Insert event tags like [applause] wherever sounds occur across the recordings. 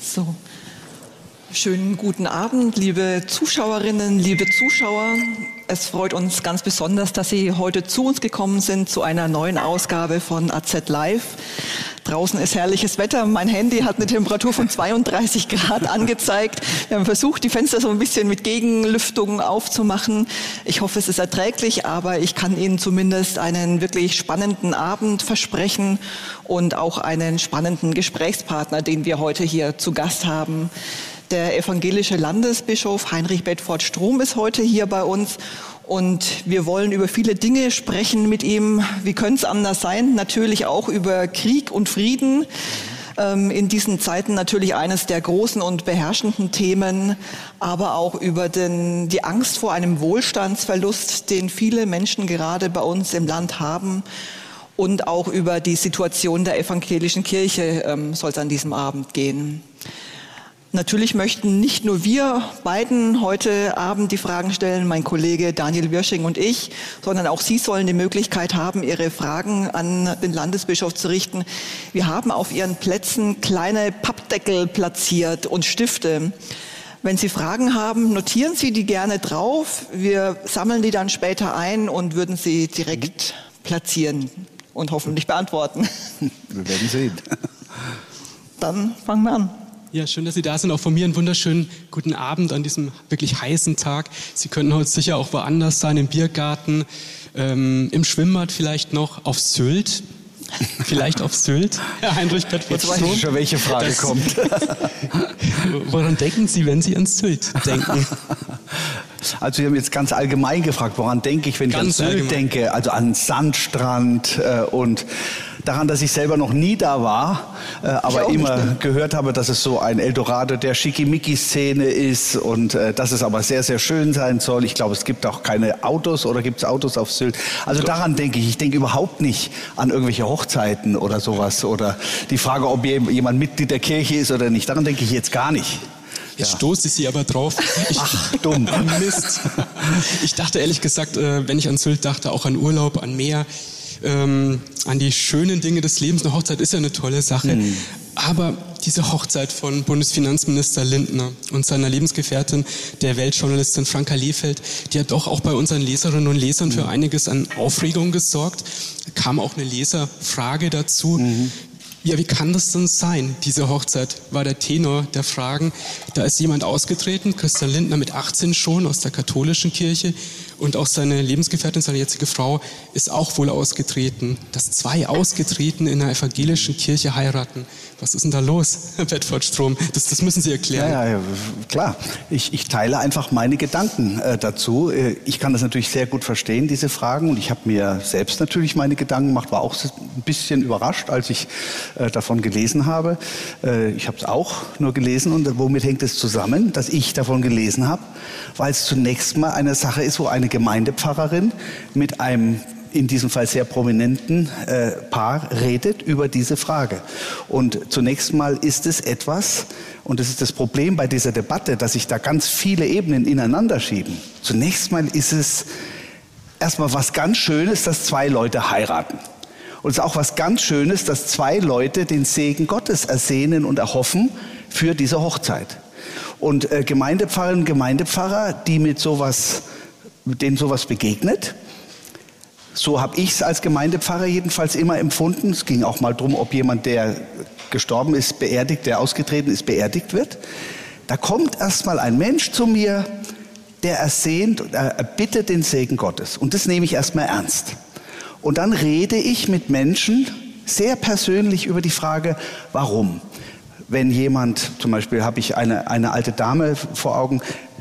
So. Schönen guten Abend, liebe Zuschauerinnen, liebe Zuschauer. Es freut uns ganz besonders, dass Sie heute zu uns gekommen sind zu einer neuen Ausgabe von AZ Live. Draußen ist herrliches Wetter. Mein Handy hat eine Temperatur von 32 Grad angezeigt. Wir haben versucht, die Fenster so ein bisschen mit Gegenlüftung aufzumachen. Ich hoffe, es ist erträglich, aber ich kann Ihnen zumindest einen wirklich spannenden Abend versprechen und auch einen spannenden Gesprächspartner, den wir heute hier zu Gast haben. Der evangelische Landesbischof Heinrich Bedford Strom ist heute hier bei uns und wir wollen über viele Dinge sprechen mit ihm. Wie könnte es anders sein? Natürlich auch über Krieg und Frieden. Ähm, in diesen Zeiten natürlich eines der großen und beherrschenden Themen, aber auch über den, die Angst vor einem Wohlstandsverlust, den viele Menschen gerade bei uns im Land haben. Und auch über die Situation der evangelischen Kirche ähm, soll es an diesem Abend gehen. Natürlich möchten nicht nur wir beiden heute Abend die Fragen stellen, mein Kollege Daniel Wirsching und ich, sondern auch Sie sollen die Möglichkeit haben, Ihre Fragen an den Landesbischof zu richten. Wir haben auf Ihren Plätzen kleine Pappdeckel platziert und Stifte. Wenn Sie Fragen haben, notieren Sie die gerne drauf. Wir sammeln die dann später ein und würden sie direkt platzieren und hoffentlich beantworten. Wir werden sehen. Dann fangen wir an. Ja, schön, dass Sie da sind. Auch von mir einen wunderschönen guten Abend an diesem wirklich heißen Tag. Sie könnten heute sicher auch woanders sein, im Biergarten, ähm, im Schwimmbad vielleicht noch, auf Sylt. [laughs] Vielleicht auf Sylt, Herr Heinrich Bedford Jetzt weiß ich schon, welche Frage das, kommt. [laughs] woran denken Sie, wenn Sie an Sylt denken? [laughs] Also Sie haben jetzt ganz allgemein gefragt, woran denke ich, wenn ganz ich an Sylt allgemein. denke? Also an Sandstrand äh, und daran, dass ich selber noch nie da war, äh, aber immer nicht, ne? gehört habe, dass es so ein Eldorado der Schickimicki-Szene ist und äh, dass es aber sehr, sehr schön sein soll. Ich glaube, es gibt auch keine Autos oder gibt es Autos auf Sylt. Also Doch. daran denke ich. Ich denke überhaupt nicht an irgendwelche Hochzeiten oder sowas oder die Frage, ob jemand Mitglied der Kirche ist oder nicht. Daran denke ich jetzt gar nicht. Jetzt ja. stoße ich Sie aber drauf. [laughs] Ich, Ach, dumm. [laughs] Mist. Ich dachte ehrlich gesagt, äh, wenn ich an Sylt dachte, auch an Urlaub, an Meer ähm, an die schönen Dinge des Lebens. Eine Hochzeit ist ja eine tolle Sache. Mhm. Aber diese Hochzeit von Bundesfinanzminister Lindner und seiner Lebensgefährtin, der Weltjournalistin Franka Lehfeld, die hat doch auch bei unseren Leserinnen und Lesern für mhm. einiges an Aufregung gesorgt. Kam auch eine Leserfrage dazu. Mhm. Ja, wie kann das denn sein? Diese Hochzeit war der Tenor der Fragen. Da ist jemand ausgetreten, Christian Lindner mit 18 schon aus der katholischen Kirche. Und auch seine Lebensgefährtin, seine jetzige Frau, ist auch wohl ausgetreten. Dass zwei Ausgetreten in einer evangelischen Kirche heiraten. Was ist denn da los, [laughs] Herr Bedford Strom? Das, das müssen Sie erklären. Ja, ja, klar. Ich, ich teile einfach meine Gedanken äh, dazu. Äh, ich kann das natürlich sehr gut verstehen, diese Fragen. Und ich habe mir selbst natürlich meine Gedanken gemacht, war auch ein bisschen überrascht, als ich äh, davon gelesen habe. Äh, ich habe es auch nur gelesen. Und womit hängt es zusammen, dass ich davon gelesen habe? Weil es zunächst mal eine Sache ist, wo eine Gemeindepfarrerin mit einem in diesem Fall sehr prominenten äh, Paar redet über diese Frage. Und zunächst mal ist es etwas, und das ist das Problem bei dieser Debatte, dass sich da ganz viele Ebenen ineinander schieben. Zunächst mal ist es erstmal was ganz Schönes, dass zwei Leute heiraten. Und es ist auch was ganz Schönes, dass zwei Leute den Segen Gottes ersehnen und erhoffen für diese Hochzeit. Und äh, Gemeindepfarrerinnen, Gemeindepfarrer, die mit sowas denen sowas begegnet. So habe ich es als Gemeindepfarrer jedenfalls immer empfunden. Es ging auch mal darum, ob jemand, der gestorben ist, beerdigt, der ausgetreten ist, beerdigt wird. Da kommt erstmal ein Mensch zu mir, der ersehnt, er bittet den Segen Gottes. Und das nehme ich erstmal ernst. Und dann rede ich mit Menschen sehr persönlich über die Frage, warum wenn jemand, zum Beispiel habe ich eine, eine alte Dame vor Augen,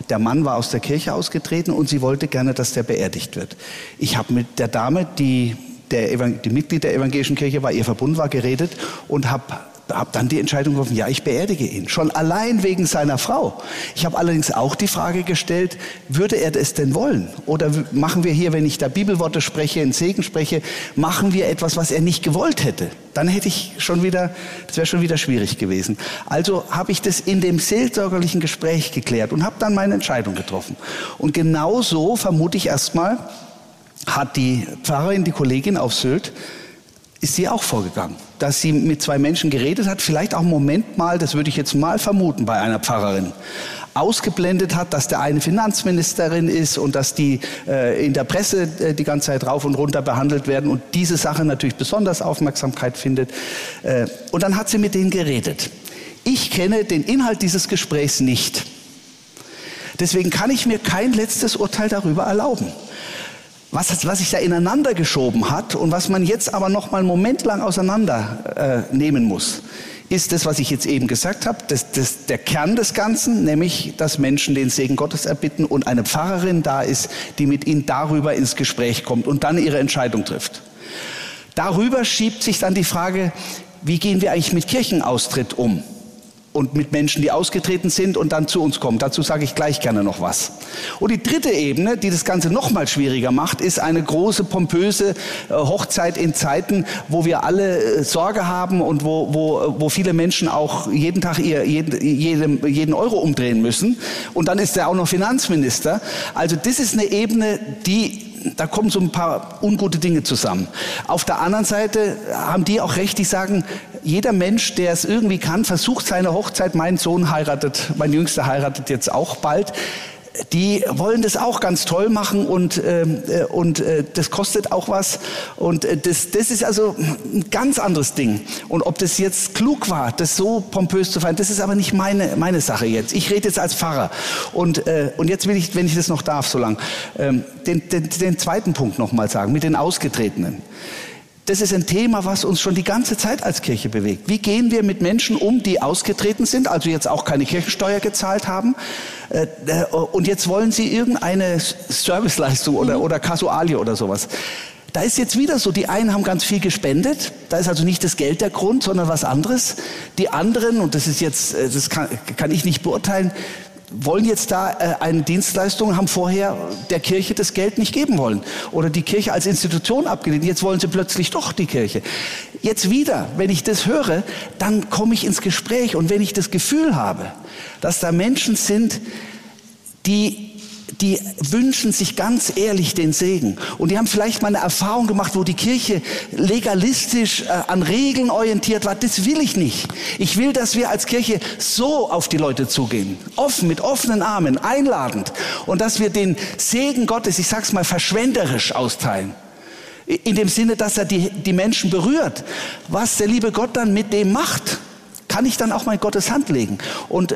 der Mann war aus der Kirche ausgetreten und sie wollte gerne, dass der beerdigt wird. Ich habe mit der Dame, die, der, die Mitglied der evangelischen Kirche war, ihr verbunden war, geredet und habe habe dann die Entscheidung getroffen, ja, ich beerdige ihn. Schon allein wegen seiner Frau. Ich habe allerdings auch die Frage gestellt, würde er es denn wollen? Oder machen wir hier, wenn ich da Bibelworte spreche, in Segen spreche, machen wir etwas, was er nicht gewollt hätte? Dann hätte ich schon wieder, das wäre schon wieder schwierig gewesen. Also habe ich das in dem seelsorgerlichen Gespräch geklärt und habe dann meine Entscheidung getroffen. Und genau so vermute ich erstmal, hat die Pfarrerin, die Kollegin auf Sylt, ist sie auch vorgegangen. Dass sie mit zwei Menschen geredet hat, vielleicht auch einen Moment mal, das würde ich jetzt mal vermuten bei einer Pfarrerin, ausgeblendet hat, dass der eine Finanzministerin ist und dass die äh, in der Presse äh, die ganze Zeit rauf und runter behandelt werden und diese Sache natürlich besonders Aufmerksamkeit findet. Äh, und dann hat sie mit denen geredet. Ich kenne den Inhalt dieses Gesprächs nicht. Deswegen kann ich mir kein letztes Urteil darüber erlauben. Was, was sich da ineinander geschoben hat und was man jetzt aber noch mal einen Moment lang auseinander äh, nehmen muss, ist das, was ich jetzt eben gesagt habe, das, das, der Kern des Ganzen, nämlich, dass Menschen den Segen Gottes erbitten und eine Pfarrerin da ist, die mit ihnen darüber ins Gespräch kommt und dann ihre Entscheidung trifft. Darüber schiebt sich dann die Frage, wie gehen wir eigentlich mit Kirchenaustritt um? Und mit Menschen, die ausgetreten sind und dann zu uns kommen. Dazu sage ich gleich gerne noch was. Und die dritte Ebene, die das Ganze noch mal schwieriger macht, ist eine große, pompöse äh, Hochzeit in Zeiten, wo wir alle äh, Sorge haben und wo, wo, wo viele Menschen auch jeden Tag ihr, jeden, jeden Euro umdrehen müssen. Und dann ist er auch noch Finanzminister. Also das ist eine Ebene, die da kommen so ein paar ungute Dinge zusammen. Auf der anderen Seite haben die auch recht, die sagen, jeder Mensch, der es irgendwie kann, versucht seine Hochzeit. Mein Sohn heiratet, mein Jüngster heiratet jetzt auch bald die wollen das auch ganz toll machen und, ähm, äh, und äh, das kostet auch was. Und äh, das, das ist also ein ganz anderes Ding. Und ob das jetzt klug war, das so pompös zu feiern, das ist aber nicht meine, meine Sache jetzt. Ich rede jetzt als Pfarrer. Und, äh, und jetzt will ich, wenn ich das noch darf, so lang, ähm, den, den, den zweiten Punkt nochmal sagen, mit den Ausgetretenen. Das ist ein Thema, was uns schon die ganze Zeit als Kirche bewegt. Wie gehen wir mit Menschen um, die ausgetreten sind, also jetzt auch keine Kirchensteuer gezahlt haben, äh, äh, und jetzt wollen sie irgendeine Serviceleistung oder, mhm. oder Kasualie oder sowas. Da ist jetzt wieder so, die einen haben ganz viel gespendet, da ist also nicht das Geld der Grund, sondern was anderes. Die anderen, und das ist jetzt, äh, das kann, kann ich nicht beurteilen, wollen jetzt da äh, eine Dienstleistung, haben vorher der Kirche das Geld nicht geben wollen oder die Kirche als Institution abgelehnt. Jetzt wollen sie plötzlich doch die Kirche. Jetzt wieder, wenn ich das höre, dann komme ich ins Gespräch und wenn ich das Gefühl habe, dass da Menschen sind, die die wünschen sich ganz ehrlich den Segen. Und die haben vielleicht mal eine Erfahrung gemacht, wo die Kirche legalistisch äh, an Regeln orientiert war. Das will ich nicht. Ich will, dass wir als Kirche so auf die Leute zugehen. Offen, mit offenen Armen, einladend. Und dass wir den Segen Gottes, ich sag's mal, verschwenderisch austeilen. In dem Sinne, dass er die, die Menschen berührt. Was der liebe Gott dann mit dem macht, kann ich dann auch mal in Gottes Hand legen. Und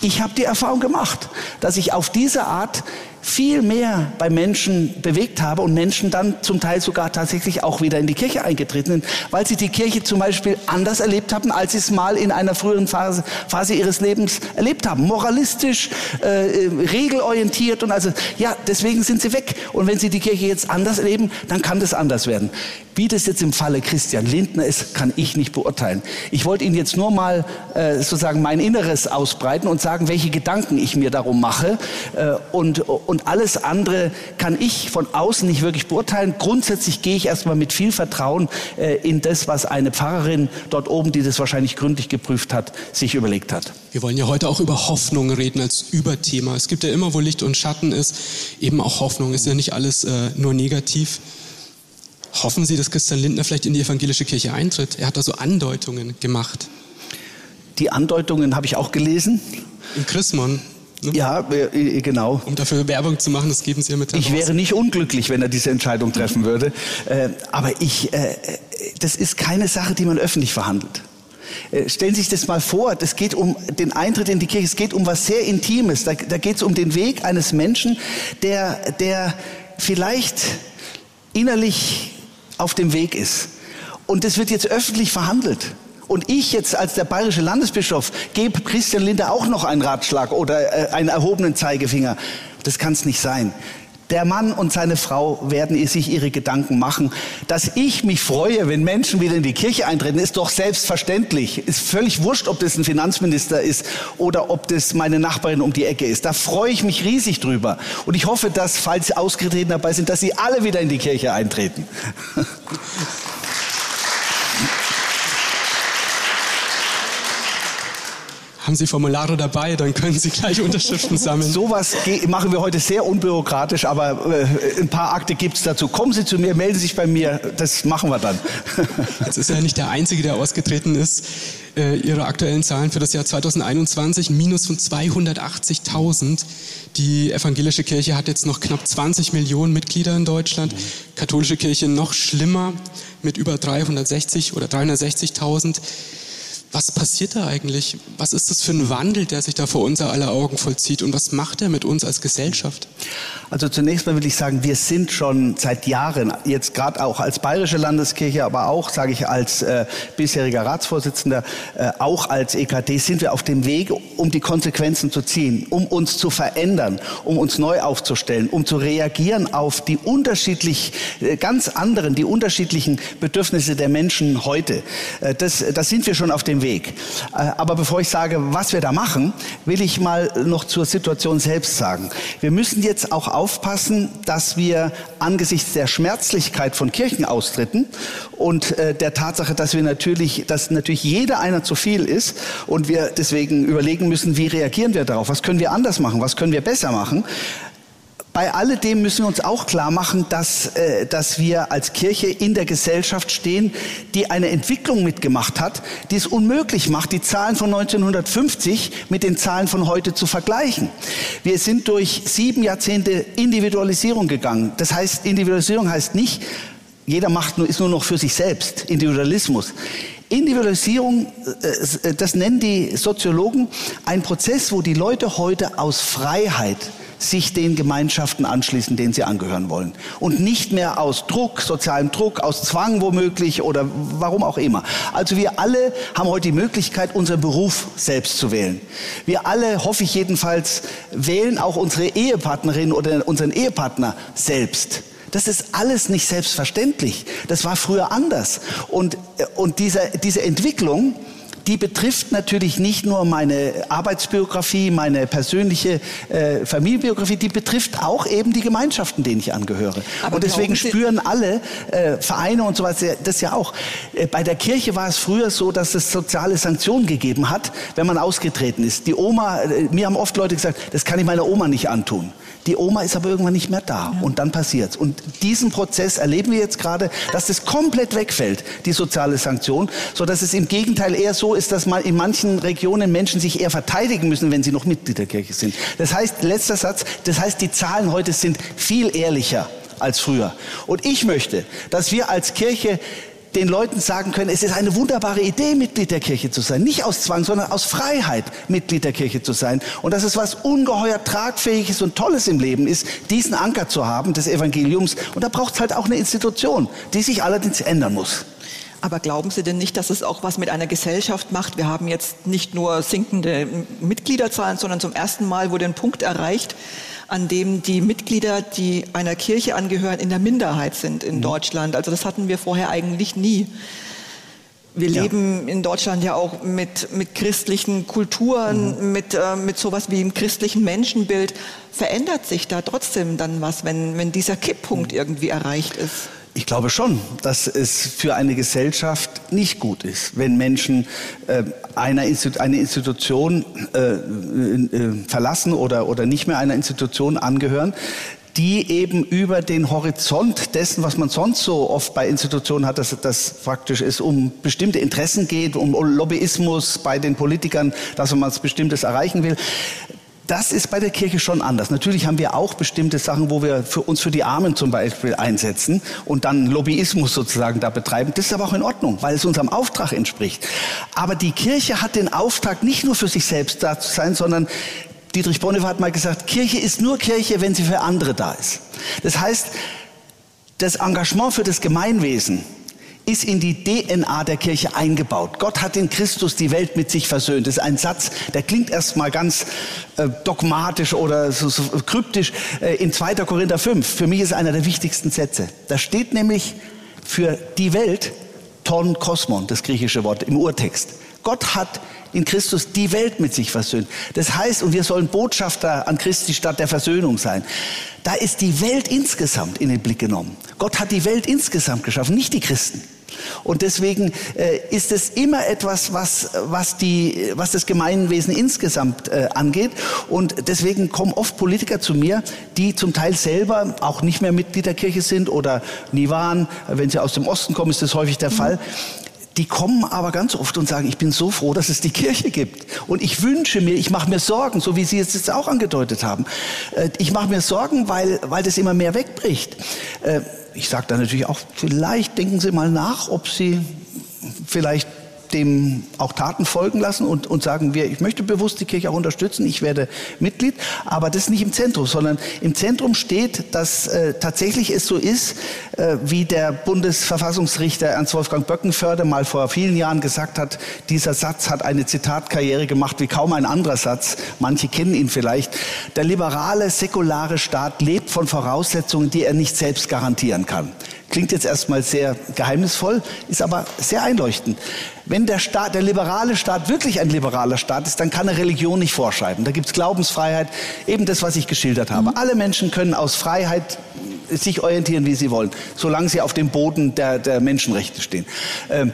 ich habe die Erfahrung gemacht, dass ich auf diese Art viel mehr bei Menschen bewegt habe und Menschen dann zum Teil sogar tatsächlich auch wieder in die Kirche eingetreten sind, weil sie die Kirche zum Beispiel anders erlebt haben, als sie es mal in einer früheren Phase, Phase ihres Lebens erlebt haben. Moralistisch, äh, regelorientiert und also, ja, deswegen sind sie weg. Und wenn sie die Kirche jetzt anders erleben, dann kann das anders werden. Wie das jetzt im Falle Christian Lindner ist, kann ich nicht beurteilen. Ich wollte Ihnen jetzt nur mal äh, sozusagen mein Inneres ausbreiten und sagen, welche Gedanken ich mir darum mache äh, und, und und alles andere kann ich von außen nicht wirklich beurteilen. Grundsätzlich gehe ich erstmal mit viel Vertrauen äh, in das, was eine Pfarrerin dort oben, die das wahrscheinlich gründlich geprüft hat, sich überlegt hat. Wir wollen ja heute auch über Hoffnung reden als Überthema. Es gibt ja immer, wo Licht und Schatten ist, eben auch Hoffnung. Ist ja nicht alles äh, nur negativ. Hoffen Sie, dass Christian Lindner vielleicht in die evangelische Kirche eintritt? Er hat da so Andeutungen gemacht. Die Andeutungen habe ich auch gelesen. In Chrismon. Ne? Ja, äh, genau. Um dafür Werbung zu machen, das geben Sie ja mit heraus. Ich wäre nicht unglücklich, wenn er diese Entscheidung treffen würde. Äh, aber ich, äh, das ist keine Sache, die man öffentlich verhandelt. Stellen Sie sich das mal vor, das geht um den Eintritt in die Kirche, es geht um was sehr Intimes, da, da geht es um den Weg eines Menschen, der, der vielleicht innerlich auf dem Weg ist. Und das wird jetzt öffentlich verhandelt. Und ich jetzt als der bayerische Landesbischof gebe Christian Linde auch noch einen Ratschlag oder äh, einen erhobenen Zeigefinger. Das kann es nicht sein. Der Mann und seine Frau werden sich ihre Gedanken machen. Dass ich mich freue, wenn Menschen wieder in die Kirche eintreten, ist doch selbstverständlich. Ist völlig wurscht, ob das ein Finanzminister ist oder ob das meine Nachbarin um die Ecke ist. Da freue ich mich riesig drüber. Und ich hoffe, dass, falls Ausgetreten dabei sind, dass sie alle wieder in die Kirche eintreten. [laughs] haben Sie Formulare dabei, dann können Sie gleich Unterschriften sammeln. Sowas machen wir heute sehr unbürokratisch, aber äh, ein paar Akte gibt es dazu. Kommen Sie zu mir, melden Sie sich bei mir, das machen wir dann. [laughs] Jetzt ist ja nicht der Einzige, der ausgetreten ist. Äh, Ihre aktuellen Zahlen für das Jahr 2021, Minus von 280.000. Die evangelische Kirche hat jetzt noch knapp 20 Millionen Mitglieder in Deutschland. Katholische Kirche noch schlimmer mit über 360 oder 360.000. Was passiert da eigentlich? Was ist das für ein Wandel, der sich da vor unser aller Augen vollzieht? Und was macht er mit uns als Gesellschaft? Also zunächst mal will ich sagen, wir sind schon seit Jahren, jetzt gerade auch als Bayerische Landeskirche, aber auch, sage ich, als äh, bisheriger Ratsvorsitzender, äh, auch als EKD, sind wir auf dem Weg, um die Konsequenzen zu ziehen, um uns zu verändern, um uns neu aufzustellen, um zu reagieren auf die unterschiedlich, äh, ganz anderen, die unterschiedlichen Bedürfnisse der Menschen heute. Äh, das, das sind wir schon auf dem dem Weg. Äh, aber bevor ich sage, was wir da machen, will ich mal noch zur Situation selbst sagen. Wir müssen jetzt auch aufpassen, dass wir angesichts der Schmerzlichkeit von Kirchenaustritten und äh, der Tatsache, dass wir natürlich, dass natürlich jeder einer zu viel ist und wir deswegen überlegen müssen, wie reagieren wir darauf? Was können wir anders machen? Was können wir besser machen? Bei alledem müssen wir uns auch klar machen, dass, äh, dass wir als Kirche in der Gesellschaft stehen, die eine Entwicklung mitgemacht hat, die es unmöglich macht, die Zahlen von 1950 mit den Zahlen von heute zu vergleichen. Wir sind durch sieben Jahrzehnte Individualisierung gegangen. Das heißt, Individualisierung heißt nicht, jeder macht nur, ist nur noch für sich selbst. Individualismus. Individualisierung, äh, das nennen die Soziologen, ein Prozess, wo die Leute heute aus Freiheit sich den Gemeinschaften anschließen, denen sie angehören wollen. Und nicht mehr aus Druck, sozialem Druck, aus Zwang womöglich oder warum auch immer. Also wir alle haben heute die Möglichkeit, unseren Beruf selbst zu wählen. Wir alle, hoffe ich jedenfalls, wählen auch unsere Ehepartnerin oder unseren Ehepartner selbst. Das ist alles nicht selbstverständlich. Das war früher anders. Und, äh, und diese, diese Entwicklung, die betrifft natürlich nicht nur meine Arbeitsbiografie, meine persönliche äh, Familienbiografie, die betrifft auch eben die Gemeinschaften, denen ich angehöre. Aber und deswegen spüren alle äh, Vereine und so weiter das ja auch. Äh, bei der Kirche war es früher so, dass es soziale Sanktionen gegeben hat, wenn man ausgetreten ist. Die Oma, äh, mir haben oft Leute gesagt, das kann ich meiner Oma nicht antun. Die Oma ist aber irgendwann nicht mehr da ja. und dann passiert's. Und diesen Prozess erleben wir jetzt gerade, dass das komplett wegfällt, die soziale Sanktion, so dass es im Gegenteil eher so ist, dass man in manchen Regionen Menschen sich eher verteidigen müssen, wenn sie noch Mitglied der Kirche sind. Das heißt, letzter Satz, das heißt, die Zahlen heute sind viel ehrlicher als früher. Und ich möchte, dass wir als Kirche den Leuten sagen können, es ist eine wunderbare Idee, Mitglied der Kirche zu sein. Nicht aus Zwang, sondern aus Freiheit, Mitglied der Kirche zu sein. Und dass es was ungeheuer Tragfähiges und Tolles im Leben ist, diesen Anker zu haben des Evangeliums. Und da braucht es halt auch eine Institution, die sich allerdings ändern muss. Aber glauben Sie denn nicht, dass es auch was mit einer Gesellschaft macht? Wir haben jetzt nicht nur sinkende Mitgliederzahlen, sondern zum ersten Mal wurde ein Punkt erreicht, an dem die Mitglieder, die einer Kirche angehören, in der Minderheit sind in mhm. Deutschland. Also das hatten wir vorher eigentlich nie. Wir ja. leben in Deutschland ja auch mit, mit christlichen Kulturen, mhm. mit, äh, mit sowas wie einem christlichen Menschenbild. Verändert sich da trotzdem dann was, wenn, wenn dieser Kipppunkt mhm. irgendwie erreicht ist? Ich glaube schon, dass es für eine Gesellschaft nicht gut ist, wenn Menschen äh, eine, Institu eine Institution äh, äh, verlassen oder, oder nicht mehr einer Institution angehören, die eben über den Horizont dessen, was man sonst so oft bei Institutionen hat, dass das praktisch ist, um bestimmte Interessen geht, um Lobbyismus bei den Politikern, dass man was Bestimmtes erreichen will. Das ist bei der Kirche schon anders. Natürlich haben wir auch bestimmte Sachen, wo wir für uns für die Armen zum Beispiel einsetzen und dann Lobbyismus sozusagen da betreiben. Das ist aber auch in Ordnung, weil es unserem Auftrag entspricht. Aber die Kirche hat den Auftrag, nicht nur für sich selbst da zu sein, sondern Dietrich Bonhoeffer hat mal gesagt, Kirche ist nur Kirche, wenn sie für andere da ist. Das heißt, das Engagement für das Gemeinwesen, ist in die DNA der Kirche eingebaut. Gott hat in Christus die Welt mit sich versöhnt. Das ist ein Satz, der klingt erstmal ganz äh, dogmatisch oder so, so kryptisch äh, in 2. Korinther 5. Für mich ist einer der wichtigsten Sätze. Da steht nämlich für die Welt ton kosmon, das griechische Wort im Urtext. Gott hat in Christus die Welt mit sich versöhnt. Das heißt, und wir sollen Botschafter an Christi Stadt der Versöhnung sein. Da ist die Welt insgesamt in den Blick genommen. Gott hat die Welt insgesamt geschaffen, nicht die Christen. Und deswegen äh, ist es immer etwas, was, was, die, was das Gemeinwesen insgesamt äh, angeht. Und deswegen kommen oft Politiker zu mir, die zum Teil selber auch nicht mehr Mitglied der Kirche sind oder nie waren. Wenn sie aus dem Osten kommen, ist das häufig der mhm. Die kommen aber ganz oft und sagen, ich bin so froh, dass es die Kirche gibt. Und ich wünsche mir, ich mache mir Sorgen, so wie Sie es jetzt auch angedeutet haben. Äh, ich mache mir Sorgen, weil, weil das immer mehr wegbricht. Äh, ich sage dann natürlich auch, vielleicht denken Sie mal nach, ob Sie vielleicht dem auch Taten folgen lassen und, und sagen wir, ich möchte bewusst die Kirche auch unterstützen, ich werde Mitglied, aber das ist nicht im Zentrum, sondern im Zentrum steht, dass äh, tatsächlich es so ist, äh, wie der Bundesverfassungsrichter Ernst Wolfgang Böckenförde mal vor vielen Jahren gesagt hat, dieser Satz hat eine Zitatkarriere gemacht wie kaum ein anderer Satz, manche kennen ihn vielleicht, der liberale, säkulare Staat lebt von Voraussetzungen, die er nicht selbst garantieren kann. Klingt jetzt erstmal sehr geheimnisvoll, ist aber sehr einleuchtend. Wenn der Staat, der liberale Staat wirklich ein liberaler Staat ist, dann kann er Religion nicht vorschreiben. Da gibt es Glaubensfreiheit, eben das, was ich geschildert habe. Mhm. Alle Menschen können aus Freiheit sich orientieren, wie sie wollen, solange sie auf dem Boden der, der Menschenrechte stehen. Ähm,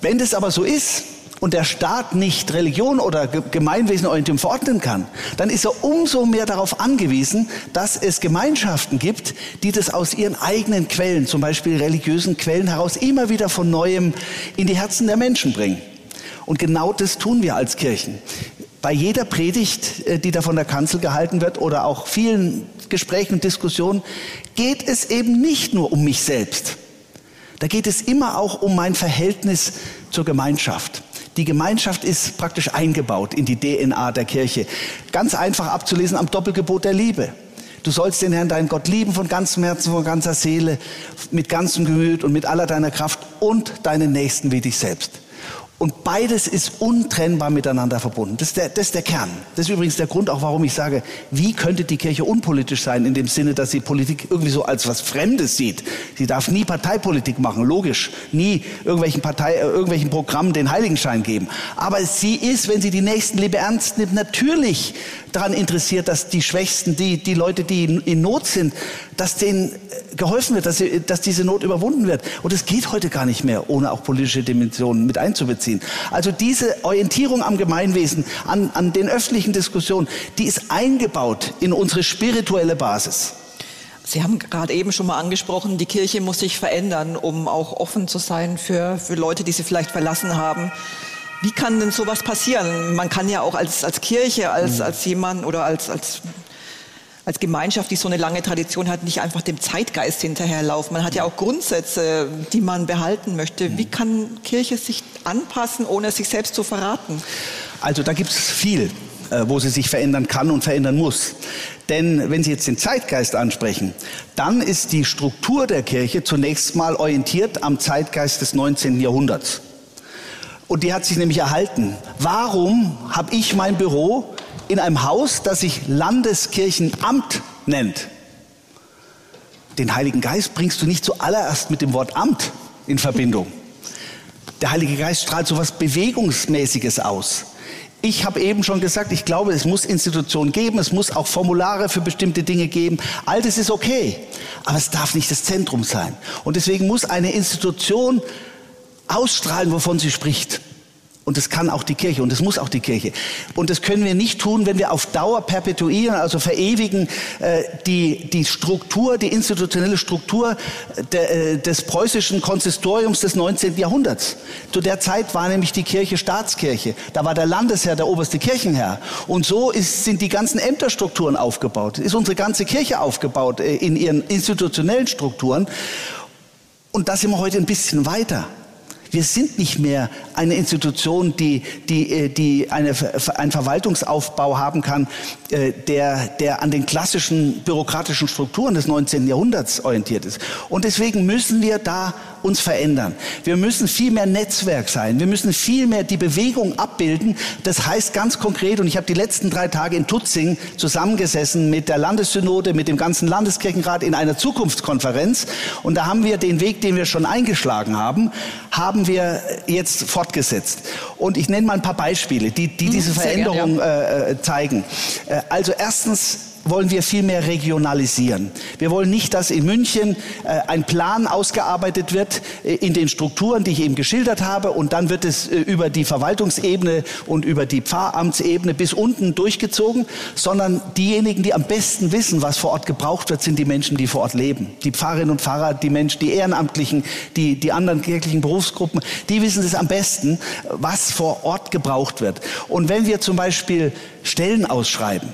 wenn das aber so ist, und der Staat nicht Religion oder Gemeinwesenorientierung verordnen kann, dann ist er umso mehr darauf angewiesen, dass es Gemeinschaften gibt, die das aus ihren eigenen Quellen, zum Beispiel religiösen Quellen heraus, immer wieder von neuem in die Herzen der Menschen bringen. Und genau das tun wir als Kirchen. Bei jeder Predigt, äh, die da von der Kanzel gehalten wird oder auch vielen Gesprächen und Diskussionen, geht es eben nicht nur um mich selbst. Da geht es immer auch um mein Verhältnis zur Gemeinschaft. Die Gemeinschaft ist praktisch eingebaut in die DNA der Kirche. Ganz einfach abzulesen am Doppelgebot der Liebe. Du sollst den Herrn, deinen Gott lieben von ganzem Herzen, von ganzer Seele, mit ganzem Gemüt und mit aller deiner Kraft und deinen Nächsten wie dich selbst. Und beides ist untrennbar miteinander verbunden. Das ist, der, das ist der Kern. Das ist übrigens der Grund auch, warum ich sage, wie könnte die Kirche unpolitisch sein, in dem Sinne, dass sie Politik irgendwie so als was Fremdes sieht. Sie darf nie Parteipolitik machen, logisch. Nie irgendwelchen, Partei, äh, irgendwelchen Programmen den Heiligenschein geben. Aber sie ist, wenn sie die Nächstenliebe ernst nimmt, natürlich daran interessiert, dass die Schwächsten, die, die Leute, die in, Not sind, dass denen äh, geholfen wird, dass, sie, dass diese Not überwunden wird. Und es geht heute gar nicht mehr, ohne auch politische Dimensionen mit einzubeziehen. Also diese Orientierung am Gemeinwesen, an, an den öffentlichen Diskussionen, die ist eingebaut in unsere spirituelle Basis. Sie haben gerade eben schon mal angesprochen, die Kirche muss sich verändern, um auch offen zu sein für, für Leute, die sie vielleicht verlassen haben. Wie kann denn sowas passieren? Man kann ja auch als, als Kirche, als, mhm. als jemand oder als, als, als Gemeinschaft, die so eine lange Tradition hat, nicht einfach dem Zeitgeist hinterherlaufen. Man hat ja auch Grundsätze, die man behalten möchte. Wie mhm. kann Kirche sich anpassen, ohne sich selbst zu verraten? Also da gibt es viel äh, wo sie sich verändern kann und verändern muss. Denn wenn Sie jetzt den Zeitgeist ansprechen, dann ist die Struktur der Kirche zunächst mal orientiert am Zeitgeist des 19. Jahrhunderts. Und die hat sich nämlich erhalten. Warum habe ich mein Büro in einem Haus, das sich Landeskirchenamt nennt? Den Heiligen Geist bringst du nicht zuallererst mit dem Wort Amt in Verbindung. Der Heilige Geist strahlt so etwas Bewegungsmäßiges aus. Ich habe eben schon gesagt, ich glaube, es muss Institutionen geben, es muss auch Formulare für bestimmte Dinge geben. All das ist okay, aber es darf nicht das Zentrum sein. Und deswegen muss eine Institution ausstrahlen, wovon sie spricht. Und das kann auch die Kirche und das muss auch die Kirche. Und das können wir nicht tun, wenn wir auf Dauer perpetuieren, also verewigen äh, die, die Struktur, die institutionelle Struktur de, äh, des preußischen Konsistoriums des 19. Jahrhunderts. Zu der Zeit war nämlich die Kirche Staatskirche. Da war der Landesherr der oberste Kirchenherr. Und so ist, sind die ganzen Ämterstrukturen aufgebaut. Ist unsere ganze Kirche aufgebaut äh, in ihren institutionellen Strukturen. Und da sind wir heute ein bisschen weiter. Wir sind nicht mehr eine Institution, die, die, äh, die eine, einen Verwaltungsaufbau haben kann, äh, der, der an den klassischen bürokratischen Strukturen des 19. Jahrhunderts orientiert ist. Und deswegen müssen wir da uns verändern. Wir müssen viel mehr Netzwerk sein. Wir müssen viel mehr die Bewegung abbilden. Das heißt ganz konkret, und ich habe die letzten drei Tage in Tutzing zusammengesessen mit der Landessynode, mit dem ganzen Landeskirchenrat in einer Zukunftskonferenz. Und da haben wir den Weg, den wir schon eingeschlagen haben, haben wir jetzt fortgesetzt. Und ich nenne mal ein paar Beispiele, die, die hm, diese Veränderung äh, äh, zeigen. Äh, also erstens, wollen wir viel mehr regionalisieren. Wir wollen nicht, dass in München äh, ein Plan ausgearbeitet wird äh, in den Strukturen, die ich eben geschildert habe, und dann wird es äh, über die Verwaltungsebene und über die Pfarramtsebene bis unten durchgezogen, sondern diejenigen, die am besten wissen, was vor Ort gebraucht wird, sind die Menschen, die vor Ort leben. Die Pfarrerinnen und Pfarrer, die Menschen, die Ehrenamtlichen, die, die anderen kirchlichen Berufsgruppen, die wissen es am besten, was vor Ort gebraucht wird. Und wenn wir zum Beispiel Stellen ausschreiben,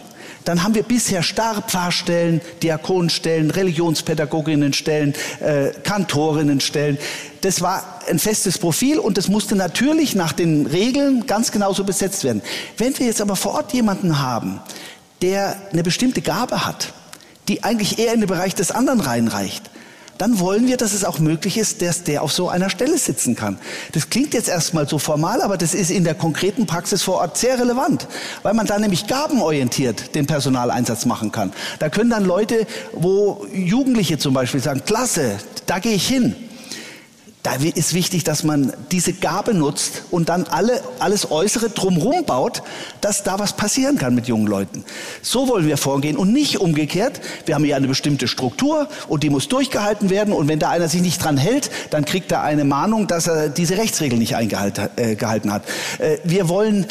dann haben wir bisher starre Pfarrstellen, Diakonenstellen, Religionspädagoginnenstellen, äh, Kantorinnenstellen. Das war ein festes Profil und das musste natürlich nach den Regeln ganz genauso besetzt werden. Wenn wir jetzt aber vor Ort jemanden haben, der eine bestimmte Gabe hat, die eigentlich eher in den Bereich des anderen reinreicht, dann wollen wir, dass es auch möglich ist, dass der auf so einer Stelle sitzen kann. Das klingt jetzt erstmal so formal, aber das ist in der konkreten Praxis vor Ort sehr relevant, weil man da nämlich gabenorientiert den Personaleinsatz machen kann. Da können dann Leute, wo Jugendliche zum Beispiel sagen, klasse, da gehe ich hin da ist wichtig, dass man diese Gabe nutzt und dann alle, alles Äußere drumherum baut, dass da was passieren kann mit jungen Leuten. So wollen wir vorgehen und nicht umgekehrt. Wir haben hier eine bestimmte Struktur und die muss durchgehalten werden und wenn da einer sich nicht dran hält, dann kriegt er eine Mahnung, dass er diese Rechtsregeln nicht eingehalten äh, hat. Äh, wir wollen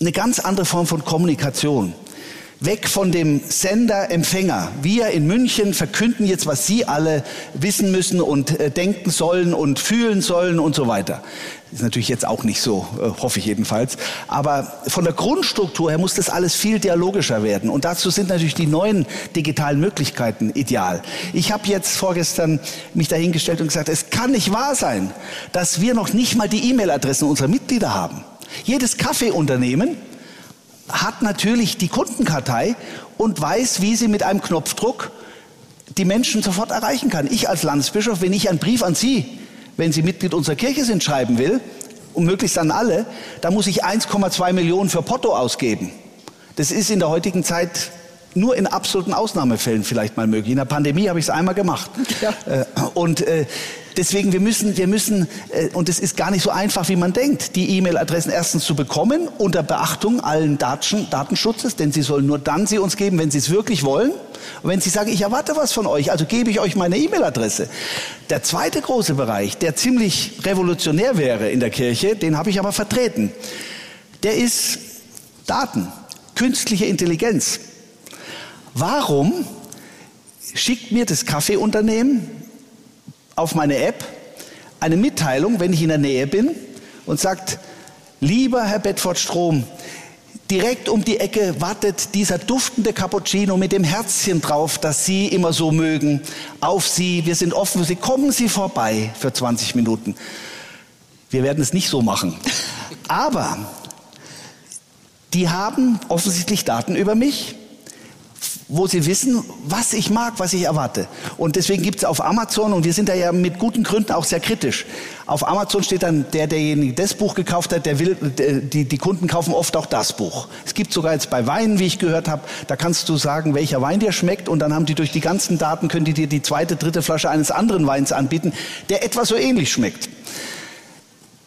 eine ganz andere Form von Kommunikation. Weg von dem Sender-Empfänger. Wir in München verkünden jetzt, was Sie alle wissen müssen und äh, denken sollen und fühlen sollen und so weiter. Ist natürlich jetzt auch nicht so, äh, hoffe ich jedenfalls. Aber von der Grundstruktur her muss das alles viel dialogischer werden. Und dazu sind natürlich die neuen digitalen Möglichkeiten ideal. Ich habe jetzt vorgestern mich dahingestellt und gesagt, es kann nicht wahr sein, dass wir noch nicht mal die E-Mail-Adressen unserer Mitglieder haben. Jedes Kaffeeunternehmen hat natürlich die Kundenkartei und weiß, wie sie mit einem Knopfdruck die Menschen sofort erreichen kann. Ich als Landesbischof, wenn ich einen Brief an Sie, wenn Sie Mitglied unserer Kirche sind, schreiben will, und möglichst an alle, dann muss ich 1,2 Millionen für Porto ausgeben. Das ist in der heutigen Zeit nur in absoluten Ausnahmefällen vielleicht mal möglich. In der Pandemie habe ich es einmal gemacht. Ja. Äh, und äh, deswegen, wir müssen, wir müssen, äh, und es ist gar nicht so einfach, wie man denkt, die E-Mail-Adressen erstens zu bekommen, unter Beachtung allen Daten, Datenschutzes, denn Sie sollen nur dann sie uns geben, wenn Sie es wirklich wollen. Und wenn Sie sagen, ich erwarte was von euch, also gebe ich euch meine E-Mail-Adresse. Der zweite große Bereich, der ziemlich revolutionär wäre in der Kirche, den habe ich aber vertreten, der ist Daten, künstliche Intelligenz. Warum schickt mir das Kaffeeunternehmen auf meine App eine Mitteilung, wenn ich in der Nähe bin und sagt, lieber Herr Bedford Strom, direkt um die Ecke wartet dieser duftende Cappuccino mit dem Herzchen drauf, das Sie immer so mögen, auf Sie. Wir sind offen für Sie. Kommen Sie vorbei für 20 Minuten. Wir werden es nicht so machen. Aber die haben offensichtlich Daten über mich wo sie wissen, was ich mag, was ich erwarte. Und deswegen gibt es auf Amazon, und wir sind da ja mit guten Gründen auch sehr kritisch, auf Amazon steht dann, der, derjenige das Buch gekauft hat, der will, die, die Kunden kaufen oft auch das Buch. Es gibt sogar jetzt bei Weinen, wie ich gehört habe, da kannst du sagen, welcher Wein dir schmeckt und dann haben die durch die ganzen Daten, können die dir die zweite, dritte Flasche eines anderen Weins anbieten, der etwa so ähnlich schmeckt.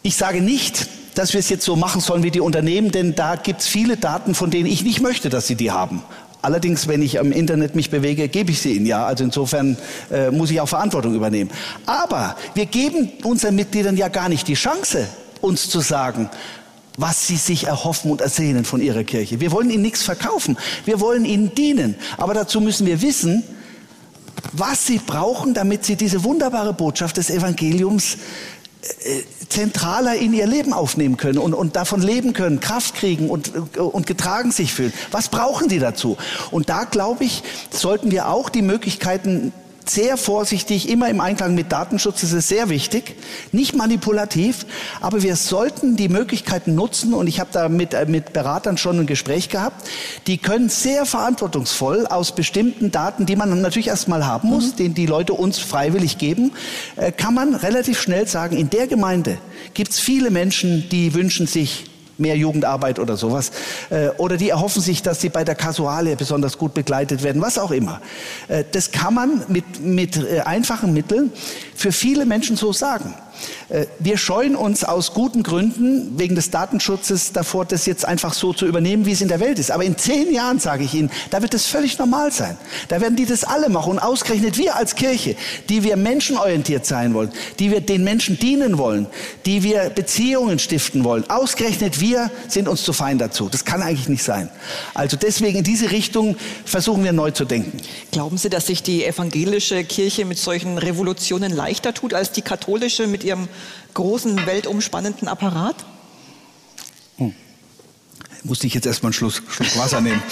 Ich sage nicht, dass wir es jetzt so machen sollen wie die Unternehmen, denn da gibt es viele Daten, von denen ich nicht möchte, dass sie die haben. Allerdings, wenn ich am Internet mich bewege, gebe ich sie ihnen ja. Also insofern äh, muss ich auch Verantwortung übernehmen. Aber wir geben unseren Mitgliedern ja gar nicht die Chance, uns zu sagen, was sie sich erhoffen und ersehnen von ihrer Kirche. Wir wollen ihnen nichts verkaufen. Wir wollen ihnen dienen. Aber dazu müssen wir wissen, was sie brauchen, damit sie diese wunderbare Botschaft des Evangeliums zentraler in ihr Leben aufnehmen können und, und davon leben können, Kraft kriegen und, und getragen sich fühlen. Was brauchen die dazu? Und da, glaube ich, sollten wir auch die Möglichkeiten sehr vorsichtig, immer im Einklang mit Datenschutz, das ist sehr wichtig, nicht manipulativ, aber wir sollten die Möglichkeiten nutzen und ich habe da mit, äh, mit Beratern schon ein Gespräch gehabt, die können sehr verantwortungsvoll aus bestimmten Daten, die man natürlich erstmal haben muss, mhm. den die Leute uns freiwillig geben, äh, kann man relativ schnell sagen, in der Gemeinde gibt es viele Menschen, die wünschen sich mehr Jugendarbeit oder sowas. Äh, oder die erhoffen sich, dass sie bei der Kasuale besonders gut begleitet werden, was auch immer. Äh, das kann man mit, mit äh, einfachen Mitteln für viele Menschen so sagen. Äh, wir scheuen uns aus guten Gründen wegen des Datenschutzes davor, das jetzt einfach so zu übernehmen, wie es in der Welt ist. Aber in zehn Jahren, sage ich Ihnen, da wird es völlig normal sein. Da werden die das alle machen. Und ausgerechnet wir als Kirche, die wir menschenorientiert sein wollen, die wir den Menschen dienen wollen, die wir Beziehungen stiften wollen, ausgerechnet wir sind uns zu fein dazu. Das kann eigentlich nicht sein. Also deswegen in diese Richtung versuchen wir neu zu denken. Glauben Sie, dass sich die evangelische Kirche mit solchen Revolutionen leichter tut als die katholische mit ihrem großen, weltumspannenden Apparat? Hm. Musste ich jetzt erstmal einen Schluss, Schluck Wasser nehmen.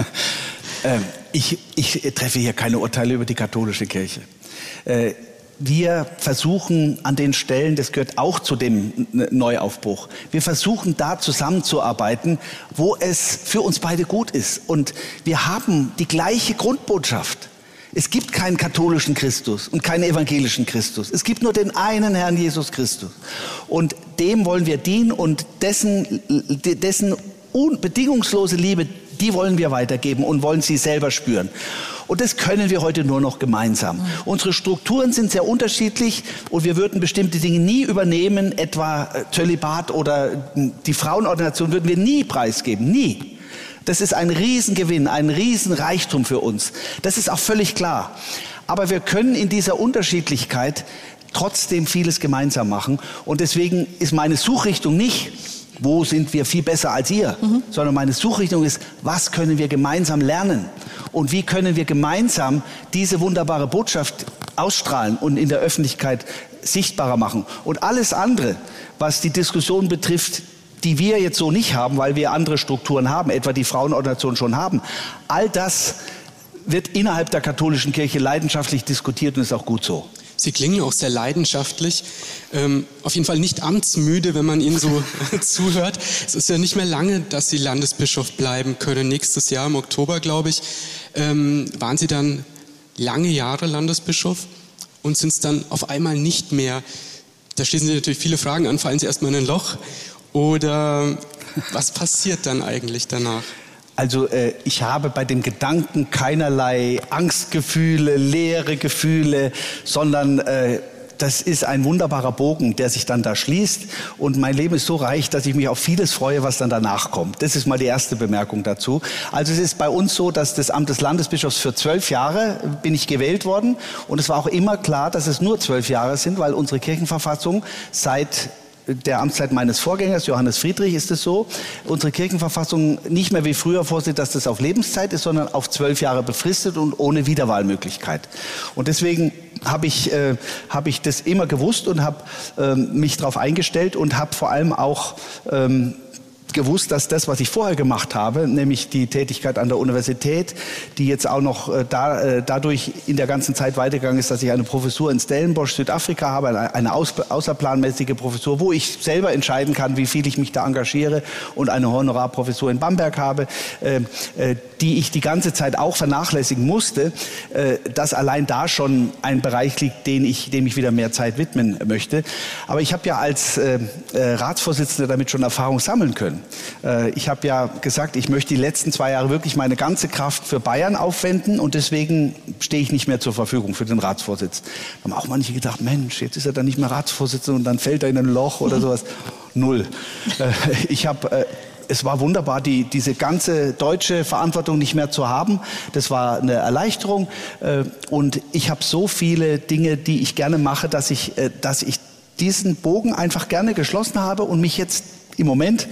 [laughs] ähm, ich, ich, treffe hier keine Urteile über die katholische Kirche. Äh, wir versuchen an den Stellen, das gehört auch zu dem Neuaufbruch, wir versuchen da zusammenzuarbeiten, wo es für uns beide gut ist. Und wir haben die gleiche Grundbotschaft. Es gibt keinen katholischen Christus und keinen evangelischen Christus. Es gibt nur den einen Herrn Jesus Christus. Und dem wollen wir dienen und dessen, dessen bedingungslose Liebe, die wollen wir weitergeben und wollen sie selber spüren. Und das können wir heute nur noch gemeinsam. Unsere Strukturen sind sehr unterschiedlich und wir würden bestimmte Dinge nie übernehmen, etwa äh, Zölibat oder hm, die Frauenordination würden wir nie preisgeben, nie. Das ist ein Riesengewinn, ein Riesenreichtum für uns. Das ist auch völlig klar. Aber wir können in dieser Unterschiedlichkeit trotzdem vieles gemeinsam machen. Und deswegen ist meine Suchrichtung nicht, wo sind wir viel besser als ihr, mhm. sondern meine Suchrichtung ist, was können wir gemeinsam lernen und wie können wir gemeinsam diese wunderbare Botschaft ausstrahlen und in der Öffentlichkeit sichtbarer machen. Und alles andere, was die Diskussion betrifft, die wir jetzt so nicht haben, weil wir andere Strukturen haben, etwa die Frauenordination schon haben. All das wird innerhalb der katholischen Kirche leidenschaftlich diskutiert und ist auch gut so. Sie klingen auch sehr leidenschaftlich. Ähm, auf jeden Fall nicht amtsmüde, wenn man Ihnen so [laughs] [laughs] zuhört. Es ist ja nicht mehr lange, dass Sie Landesbischof bleiben können. Nächstes Jahr im Oktober, glaube ich. Ähm, waren Sie dann lange Jahre Landesbischof und sind es dann auf einmal nicht mehr? Da schließen Sie natürlich viele Fragen an. Fallen Sie erstmal in ein Loch oder was passiert dann eigentlich danach? Also äh, ich habe bei dem Gedanken keinerlei Angstgefühle, leere Gefühle, sondern äh, das ist ein wunderbarer Bogen, der sich dann da schließt. Und mein Leben ist so reich, dass ich mich auf vieles freue, was dann danach kommt. Das ist mal die erste Bemerkung dazu. Also es ist bei uns so, dass das Amt des Landesbischofs für zwölf Jahre bin ich gewählt worden. Und es war auch immer klar, dass es nur zwölf Jahre sind, weil unsere Kirchenverfassung seit der Amtszeit meines Vorgängers, Johannes Friedrich, ist es so, unsere Kirchenverfassung nicht mehr wie früher vorsieht, dass das auf Lebenszeit ist, sondern auf zwölf Jahre befristet und ohne Wiederwahlmöglichkeit. Und deswegen habe ich, äh, hab ich das immer gewusst und habe ähm, mich darauf eingestellt und habe vor allem auch ähm, gewusst, dass das, was ich vorher gemacht habe, nämlich die Tätigkeit an der Universität, die jetzt auch noch äh, da, äh, dadurch in der ganzen Zeit weitergegangen ist, dass ich eine Professur in Stellenbosch, Südafrika habe, eine, aus, außerplanmäßige Professur, wo ich selber entscheiden kann, wie viel ich mich da engagiere und eine Honorarprofessur in Bamberg habe, äh, äh, die ich die ganze Zeit auch vernachlässigen musste, äh, dass allein da schon ein Bereich liegt, den ich, dem ich wieder mehr Zeit widmen möchte. Aber ich habe ja als äh, Ratsvorsitzender damit schon Erfahrung sammeln können. Äh, ich habe ja gesagt, ich möchte die letzten zwei Jahre wirklich meine ganze Kraft für Bayern aufwenden und deswegen stehe ich nicht mehr zur Verfügung für den Ratsvorsitz. Da haben auch manche gedacht, Mensch, jetzt ist er dann nicht mehr Ratsvorsitzender und dann fällt er in ein Loch oder [laughs] sowas. Null. Äh, ich habe äh, es war wunderbar, die, diese ganze deutsche Verantwortung nicht mehr zu haben. Das war eine Erleichterung. Und ich habe so viele Dinge, die ich gerne mache, dass ich, dass ich diesen Bogen einfach gerne geschlossen habe und mich jetzt im Moment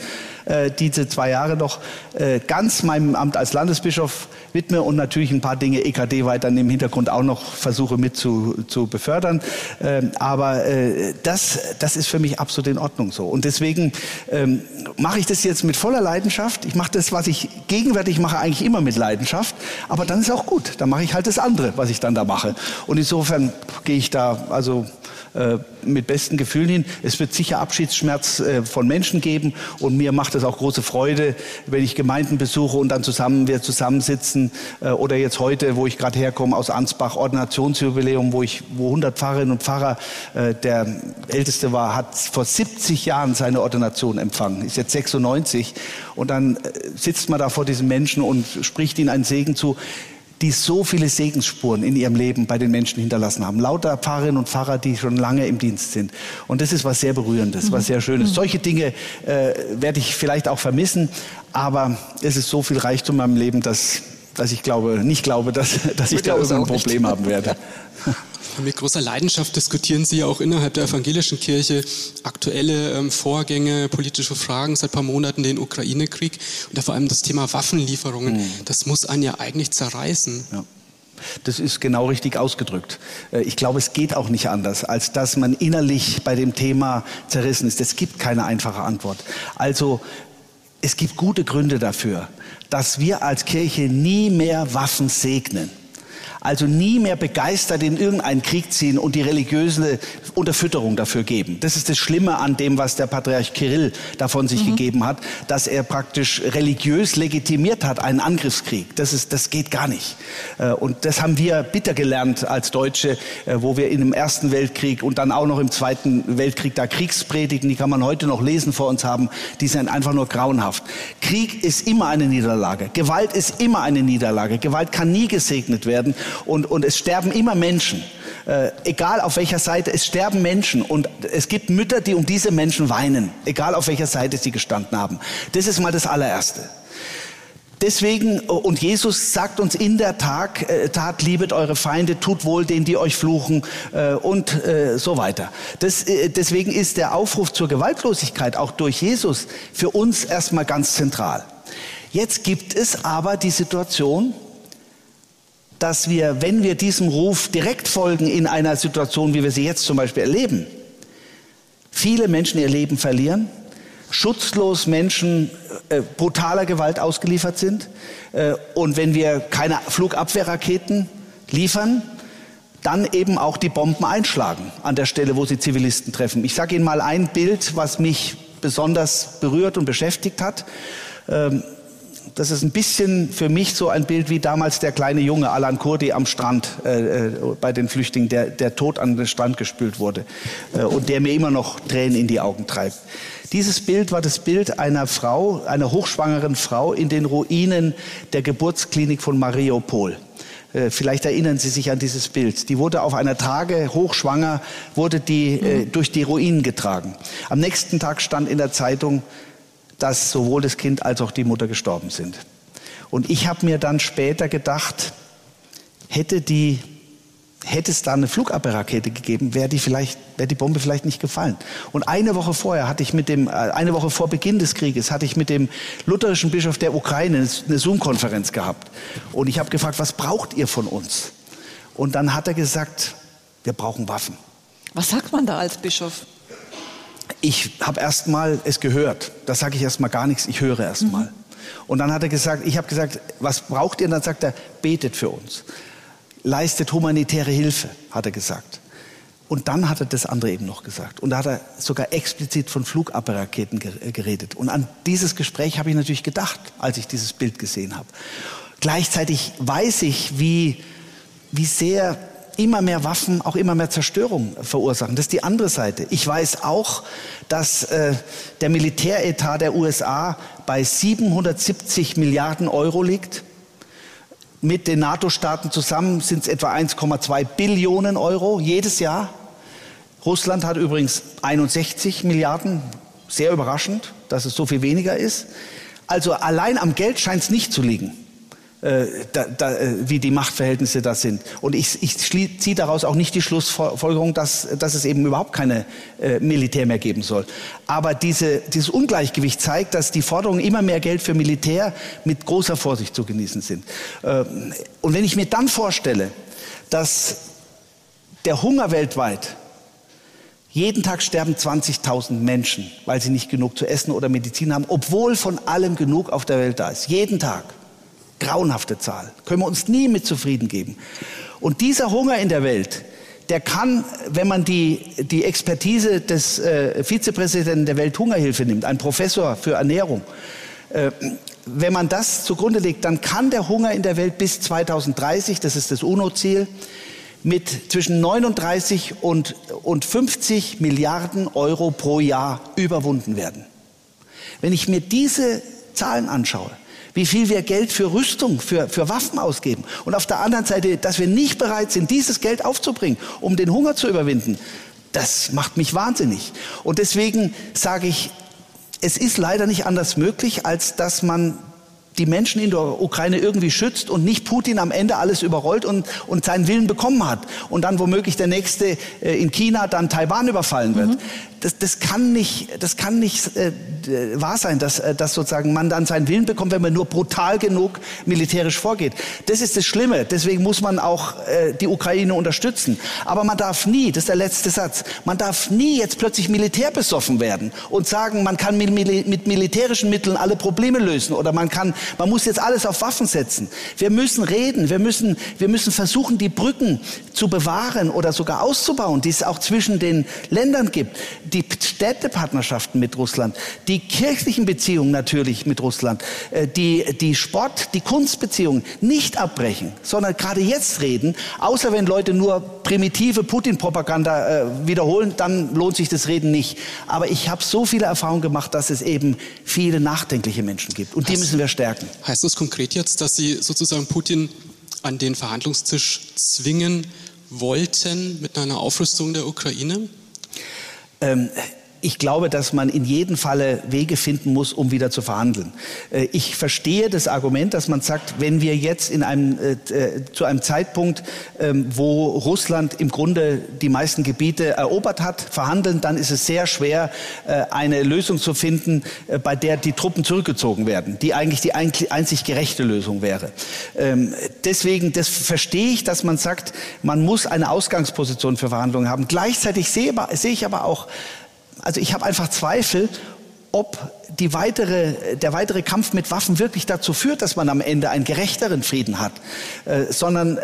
äh, diese zwei Jahre noch äh, ganz meinem Amt als Landesbischof widme und natürlich ein paar Dinge EKD weiter im Hintergrund auch noch versuche mit zu, zu befördern. Ähm, aber äh, das, das ist für mich absolut in Ordnung so. Und deswegen ähm, mache ich das jetzt mit voller Leidenschaft. Ich mache das, was ich gegenwärtig mache, eigentlich immer mit Leidenschaft. Aber dann ist auch gut. Dann mache ich halt das andere, was ich dann da mache. Und insofern gehe ich da also äh, mit besten Gefühlen hin. Es wird sicher Abschiedsschmerz äh, von Menschen geben und mir macht es auch große Freude, wenn ich Gemeinden besuche und dann zusammen wir zusammensitzen äh, oder jetzt heute, wo ich gerade herkomme aus Ansbach, Ordinationsjubiläum, wo ich, wo 100 Pfarrerinnen und Pfarrer, der älteste war, hat vor 70 Jahren seine Ordination empfangen, ist jetzt 96 und dann sitzt man da vor diesen Menschen und spricht ihnen einen Segen zu die so viele Segensspuren in ihrem Leben bei den Menschen hinterlassen haben. Lauter Pfarrerinnen und Pfarrer, die schon lange im Dienst sind. Und das ist was sehr Berührendes, was sehr Schönes. Mhm. Solche Dinge äh, werde ich vielleicht auch vermissen, aber es ist so viel Reichtum in meinem Leben, dass, dass ich glaube, nicht glaube, dass, dass ich da irgendein Problem haben werde. [laughs] Mit großer Leidenschaft diskutieren Sie ja auch innerhalb der evangelischen Kirche aktuelle ähm, Vorgänge, politische Fragen, seit ein paar Monaten den Ukraine-Krieg und da vor allem das Thema Waffenlieferungen. Mhm. Das muss einen ja eigentlich zerreißen. Ja. Das ist genau richtig ausgedrückt. Äh, ich glaube, es geht auch nicht anders, als dass man innerlich bei dem Thema zerrissen ist. Es gibt keine einfache Antwort. Also es gibt gute Gründe dafür, dass wir als Kirche nie mehr Waffen segnen also nie mehr begeistert in irgendeinen Krieg ziehen und die religiöse Unterfütterung dafür geben. Das ist das Schlimme an dem, was der Patriarch Kirill davon sich mhm. gegeben hat, dass er praktisch religiös legitimiert hat, einen Angriffskrieg. Das, ist, das geht gar nicht. Äh, und das haben wir bitter gelernt als Deutsche, äh, wo wir in dem Ersten Weltkrieg und dann auch noch im Zweiten Weltkrieg da Kriegspredigen, die kann man heute noch lesen vor uns haben, die sind einfach nur grauenhaft. Krieg ist immer eine Niederlage. Gewalt ist immer eine Niederlage. Gewalt kann nie gesegnet werden und, und es sterben immer Menschen. Äh, egal auf welcher Seite, es sterben Menschen und es gibt Mütter, die um diese Menschen weinen, egal auf welcher Seite sie gestanden haben. Das ist mal das allererste. Deswegen, und Jesus sagt uns in der Tat, äh, Tat liebet eure Feinde, tut wohl denen, die euch fluchen äh, und äh, so weiter. Das, äh, deswegen ist der Aufruf zur Gewaltlosigkeit auch durch Jesus für uns erstmal ganz zentral. Jetzt gibt es aber die Situation, dass wir, wenn wir diesem Ruf direkt folgen in einer Situation, wie wir sie jetzt zum Beispiel erleben, viele Menschen ihr Leben verlieren, schutzlos Menschen äh, brutaler Gewalt ausgeliefert sind äh, und wenn wir keine Flugabwehrraketen liefern, dann eben auch die Bomben einschlagen an der Stelle, wo sie Zivilisten treffen. Ich sage Ihnen mal ein Bild, was mich besonders berührt und beschäftigt hat. Ähm, das ist ein bisschen für mich so ein Bild wie damals der kleine Junge Alan Kurdi am Strand äh, äh, bei den Flüchtlingen, der, der tot an den Strand gespült wurde äh, und der mir immer noch Tränen in die Augen treibt. Dieses Bild war das Bild einer Frau, einer hochschwangeren Frau in den Ruinen der Geburtsklinik von Mariupol. Äh, vielleicht erinnern Sie sich an dieses Bild. Die wurde auf einer Tage hochschwanger, wurde die äh, durch die Ruinen getragen. Am nächsten Tag stand in der Zeitung, dass sowohl das Kind als auch die Mutter gestorben sind. Und ich habe mir dann später gedacht, hätte die hätte es da eine Flugabwehrrakete gegeben, wäre die vielleicht, die Bombe vielleicht nicht gefallen. Und eine Woche vorher hatte ich mit dem, äh, eine Woche vor Beginn des Krieges hatte ich mit dem lutherischen Bischof der Ukraine eine Zoom-Konferenz gehabt. Und ich habe gefragt, was braucht ihr von uns? Und dann hat er gesagt, wir brauchen Waffen. Was sagt man da als Bischof? Ich habe erst mal es gehört. Da sage ich erst mal gar nichts, ich höre erst mal. Mhm. Und dann hat er gesagt, ich habe gesagt, was braucht ihr? Und dann sagt er, betet für uns. Leistet humanitäre Hilfe, hat er gesagt. Und dann hat er das andere eben noch gesagt. Und da hat er sogar explizit von Flugabwehrraketen äh, geredet. Und an dieses Gespräch habe ich natürlich gedacht, als ich dieses Bild gesehen habe. Gleichzeitig weiß ich, wie, wie sehr immer mehr Waffen auch immer mehr Zerstörung verursachen. Das ist die andere Seite. Ich weiß auch, dass äh, der Militäretat der USA bei 770 Milliarden Euro liegt. Mit den NATO-Staaten zusammen sind es etwa 1,2 Billionen Euro jedes Jahr. Russland hat übrigens 61 Milliarden. Sehr überraschend, dass es so viel weniger ist. Also allein am Geld scheint es nicht zu liegen. Äh, da, da, äh, wie die Machtverhältnisse da sind. Und ich, ich ziehe daraus auch nicht die Schlussfolgerung, dass, dass es eben überhaupt keine äh, Militär mehr geben soll. Aber diese, dieses Ungleichgewicht zeigt, dass die Forderungen immer mehr Geld für Militär mit großer Vorsicht zu genießen sind. Äh, und wenn ich mir dann vorstelle, dass der Hunger weltweit jeden Tag sterben 20.000 Menschen, weil sie nicht genug zu essen oder Medizin haben, obwohl von allem genug auf der Welt da ist. Jeden Tag. Grauenhafte Zahl. Können wir uns nie mit zufrieden geben. Und dieser Hunger in der Welt, der kann, wenn man die, die Expertise des äh, Vizepräsidenten der Welthungerhilfe nimmt, ein Professor für Ernährung, äh, wenn man das zugrunde legt, dann kann der Hunger in der Welt bis 2030, das ist das UNO-Ziel, mit zwischen 39 und, und 50 Milliarden Euro pro Jahr überwunden werden. Wenn ich mir diese Zahlen anschaue, wie viel wir Geld für Rüstung, für, für Waffen ausgeben. Und auf der anderen Seite, dass wir nicht bereit sind, dieses Geld aufzubringen, um den Hunger zu überwinden, das macht mich wahnsinnig. Und deswegen sage ich, es ist leider nicht anders möglich, als dass man die Menschen in der Ukraine irgendwie schützt und nicht Putin am Ende alles überrollt und, und seinen Willen bekommen hat und dann womöglich der nächste äh, in China dann Taiwan überfallen wird. Mhm das, das kann nicht, das kann nicht äh, wahr sein, dass, äh, dass sozusagen man dann seinen Willen bekommt, wenn man nur brutal genug militärisch vorgeht. Das ist das Schlimme. Deswegen muss man auch äh, die Ukraine unterstützen. Aber man darf nie, das ist der letzte Satz, man darf nie jetzt plötzlich militärbesoffen werden und sagen, man kann mit, mit militärischen Mitteln alle Probleme lösen oder man kann, man muss jetzt alles auf Waffen setzen. Wir müssen reden, wir müssen, wir müssen versuchen, die Brücken zu bewahren oder sogar auszubauen, die es auch zwischen den Ländern gibt die Städtepartnerschaften mit Russland, die kirchlichen Beziehungen natürlich mit Russland, äh, die, die Sport-, die Kunstbeziehungen nicht abbrechen, sondern gerade jetzt reden, außer wenn Leute nur primitive Putin-Propaganda äh, wiederholen, dann lohnt sich das Reden nicht. Aber ich habe so viele Erfahrungen gemacht, dass es eben viele nachdenkliche Menschen gibt und die müssen wir stärken. Heißt das konkret jetzt, dass Sie sozusagen Putin an den Verhandlungstisch zwingen wollten mit einer Aufrüstung der Ukraine? Ähm, ich glaube, dass man in jedem Falle Wege finden muss, um wieder zu verhandeln. Äh, ich verstehe das Argument, dass man sagt, wenn wir jetzt in einem, äh, äh, zu einem Zeitpunkt, ähm, wo Russland im Grunde die meisten Gebiete erobert hat, verhandeln, dann ist es sehr schwer, eine Lösung zu finden, bei der die Truppen zurückgezogen werden, die eigentlich die einzig gerechte Lösung wäre. Ähm, deswegen, das verstehe ich, dass man sagt, man muss eine Ausgangsposition für Verhandlungen haben. Gleichzeitig sehe, sehe ich aber auch also ich habe einfach Zweifel, ob die weitere, der weitere Kampf mit Waffen wirklich dazu führt, dass man am Ende einen gerechteren Frieden hat, äh, sondern äh,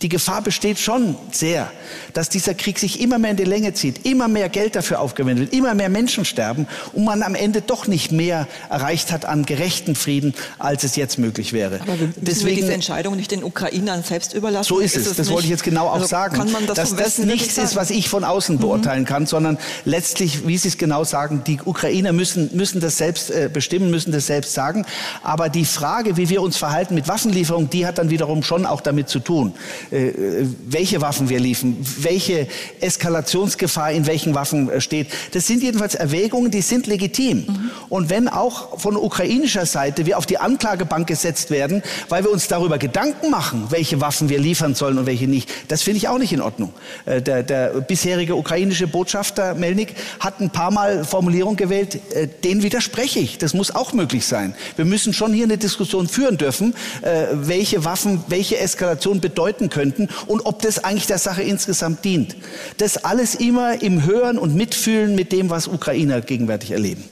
die Gefahr besteht schon sehr, dass dieser Krieg sich immer mehr in die Länge zieht, immer mehr Geld dafür aufgewendet wird, immer mehr Menschen sterben und man am Ende doch nicht mehr erreicht hat an gerechten Frieden, als es jetzt möglich wäre. Aber Deswegen wir diese Entscheidung nicht den Ukrainern selbst überlassen. So ist, ist es. Das wollte ich jetzt genau auch also sagen, kann man das dass das nichts ist, was ich von außen mhm. beurteilen kann, sondern letztlich, wie Sie es genau sagen, die Ukrainer müssen müssen, müssen das selbst äh, bestimmen, müssen das selbst sagen. Aber die Frage, wie wir uns verhalten mit Waffenlieferungen, die hat dann wiederum schon auch damit zu tun, äh, äh welche Waffen wir liefern, welche Eskalationsgefahr in welchen Waffen äh, steht. Das sind jedenfalls Erwägungen, die sind legitim. Mhm. Und wenn auch von ukrainischer Seite wir auf die Anklagebank gesetzt werden, weil wir uns darüber Gedanken machen, welche Waffen wir liefern sollen und welche nicht, das finde ich auch nicht in Ordnung. Äh, der, der bisherige ukrainische Botschafter Melnik hat ein paar Mal Formulierung gewählt, äh, den widerspreche ich. Das muss auch möglich sein. Wir müssen schon hier eine Diskussion führen dürfen, äh, welche Waffen welche Eskalation bedeuten könnten und ob das eigentlich der Sache insgesamt dient. Das alles immer im Hören und Mitfühlen mit dem, was Ukrainer gegenwärtig erleben.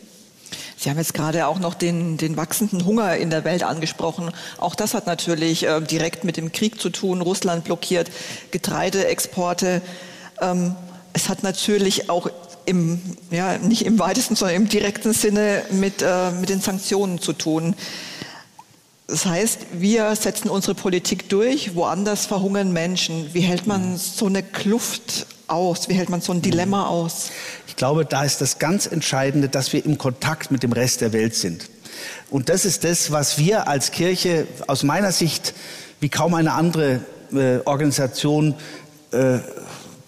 Sie haben jetzt gerade auch noch den, den wachsenden Hunger in der Welt angesprochen. Auch das hat natürlich äh, direkt mit dem Krieg zu tun. Russland blockiert Getreideexporte. Ähm, es hat natürlich auch im, ja, nicht im weitesten, sondern im direkten Sinne mit, äh, mit den Sanktionen zu tun. Das heißt, wir setzen unsere Politik durch, woanders verhungern Menschen. Wie hält man so eine Kluft aus? Wie hält man so ein Dilemma aus? Ich glaube, da ist das ganz Entscheidende, dass wir im Kontakt mit dem Rest der Welt sind. Und das ist das, was wir als Kirche aus meiner Sicht wie kaum eine andere äh, Organisation äh,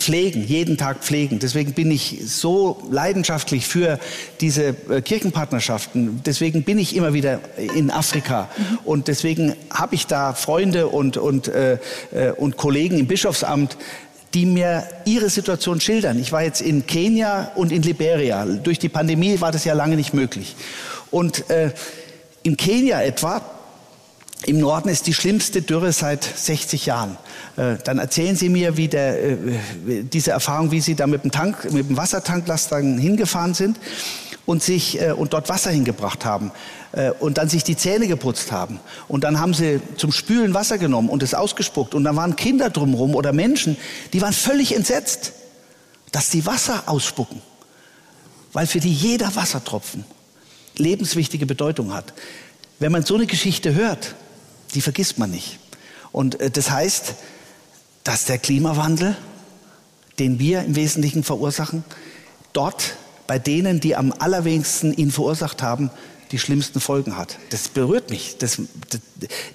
pflegen, jeden Tag pflegen. Deswegen bin ich so leidenschaftlich für diese äh, Kirchenpartnerschaften. Deswegen bin ich immer wieder in Afrika. Mhm. Und deswegen habe ich da Freunde und, und, äh, äh, und Kollegen im Bischofsamt, die mir ihre Situation schildern. Ich war jetzt in Kenia und in Liberia. Durch die Pandemie war das ja lange nicht möglich. Und äh, in Kenia etwa, im Norden ist die schlimmste Dürre seit 60 Jahren. Äh, dann erzählen Sie mir, wie der, äh, diese Erfahrung, wie Sie da mit dem, Tank, mit dem Wassertanklaster hingefahren sind und sich äh, und dort Wasser hingebracht haben und dann sich die Zähne geputzt haben und dann haben sie zum Spülen Wasser genommen und es ausgespuckt und dann waren Kinder drumherum oder Menschen, die waren völlig entsetzt, dass sie Wasser ausspucken, weil für die jeder Wassertropfen lebenswichtige Bedeutung hat. Wenn man so eine Geschichte hört, die vergisst man nicht. Und das heißt, dass der Klimawandel, den wir im Wesentlichen verursachen, dort bei denen, die am allerwenigsten ihn verursacht haben, die schlimmsten Folgen hat. Das berührt mich. Das,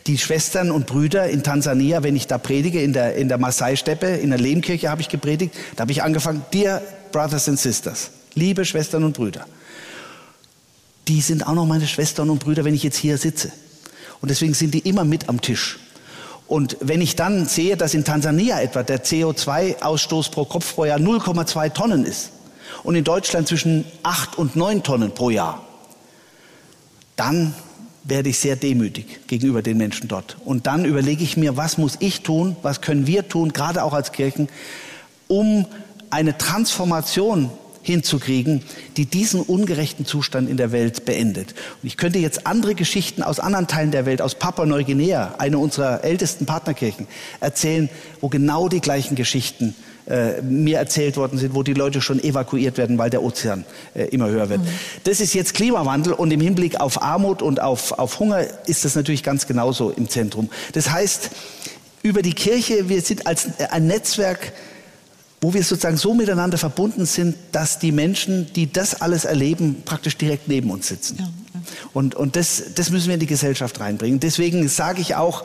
die Schwestern und Brüder in Tansania, wenn ich da predige, in der, in der Maasai-Steppe, in der Lehmkirche habe ich gepredigt, da habe ich angefangen, Dear Brothers and Sisters, liebe Schwestern und Brüder, die sind auch noch meine Schwestern und Brüder, wenn ich jetzt hier sitze. Und deswegen sind die immer mit am Tisch. Und wenn ich dann sehe, dass in Tansania etwa der CO2-Ausstoß pro Kopf pro Jahr 0,2 Tonnen ist und in Deutschland zwischen 8 und 9 Tonnen pro Jahr, dann werde ich sehr demütig gegenüber den Menschen dort. Und dann überlege ich mir, was muss ich tun, was können wir tun, gerade auch als Kirchen, um eine Transformation hinzukriegen, die diesen ungerechten Zustand in der Welt beendet. Und ich könnte jetzt andere Geschichten aus anderen Teilen der Welt, aus Papua-Neuguinea, eine unserer ältesten Partnerkirchen, erzählen, wo genau die gleichen Geschichten äh, mir erzählt worden sind, wo die Leute schon evakuiert werden, weil der Ozean äh, immer höher wird. Mhm. Das ist jetzt Klimawandel und im Hinblick auf Armut und auf, auf Hunger ist das natürlich ganz genauso im Zentrum. Das heißt, über die Kirche, wir sind als äh, ein Netzwerk wo wir sozusagen so miteinander verbunden sind, dass die Menschen, die das alles erleben, praktisch direkt neben uns sitzen. Ja, ja. Und, und das, das müssen wir in die Gesellschaft reinbringen. Deswegen sage ich auch,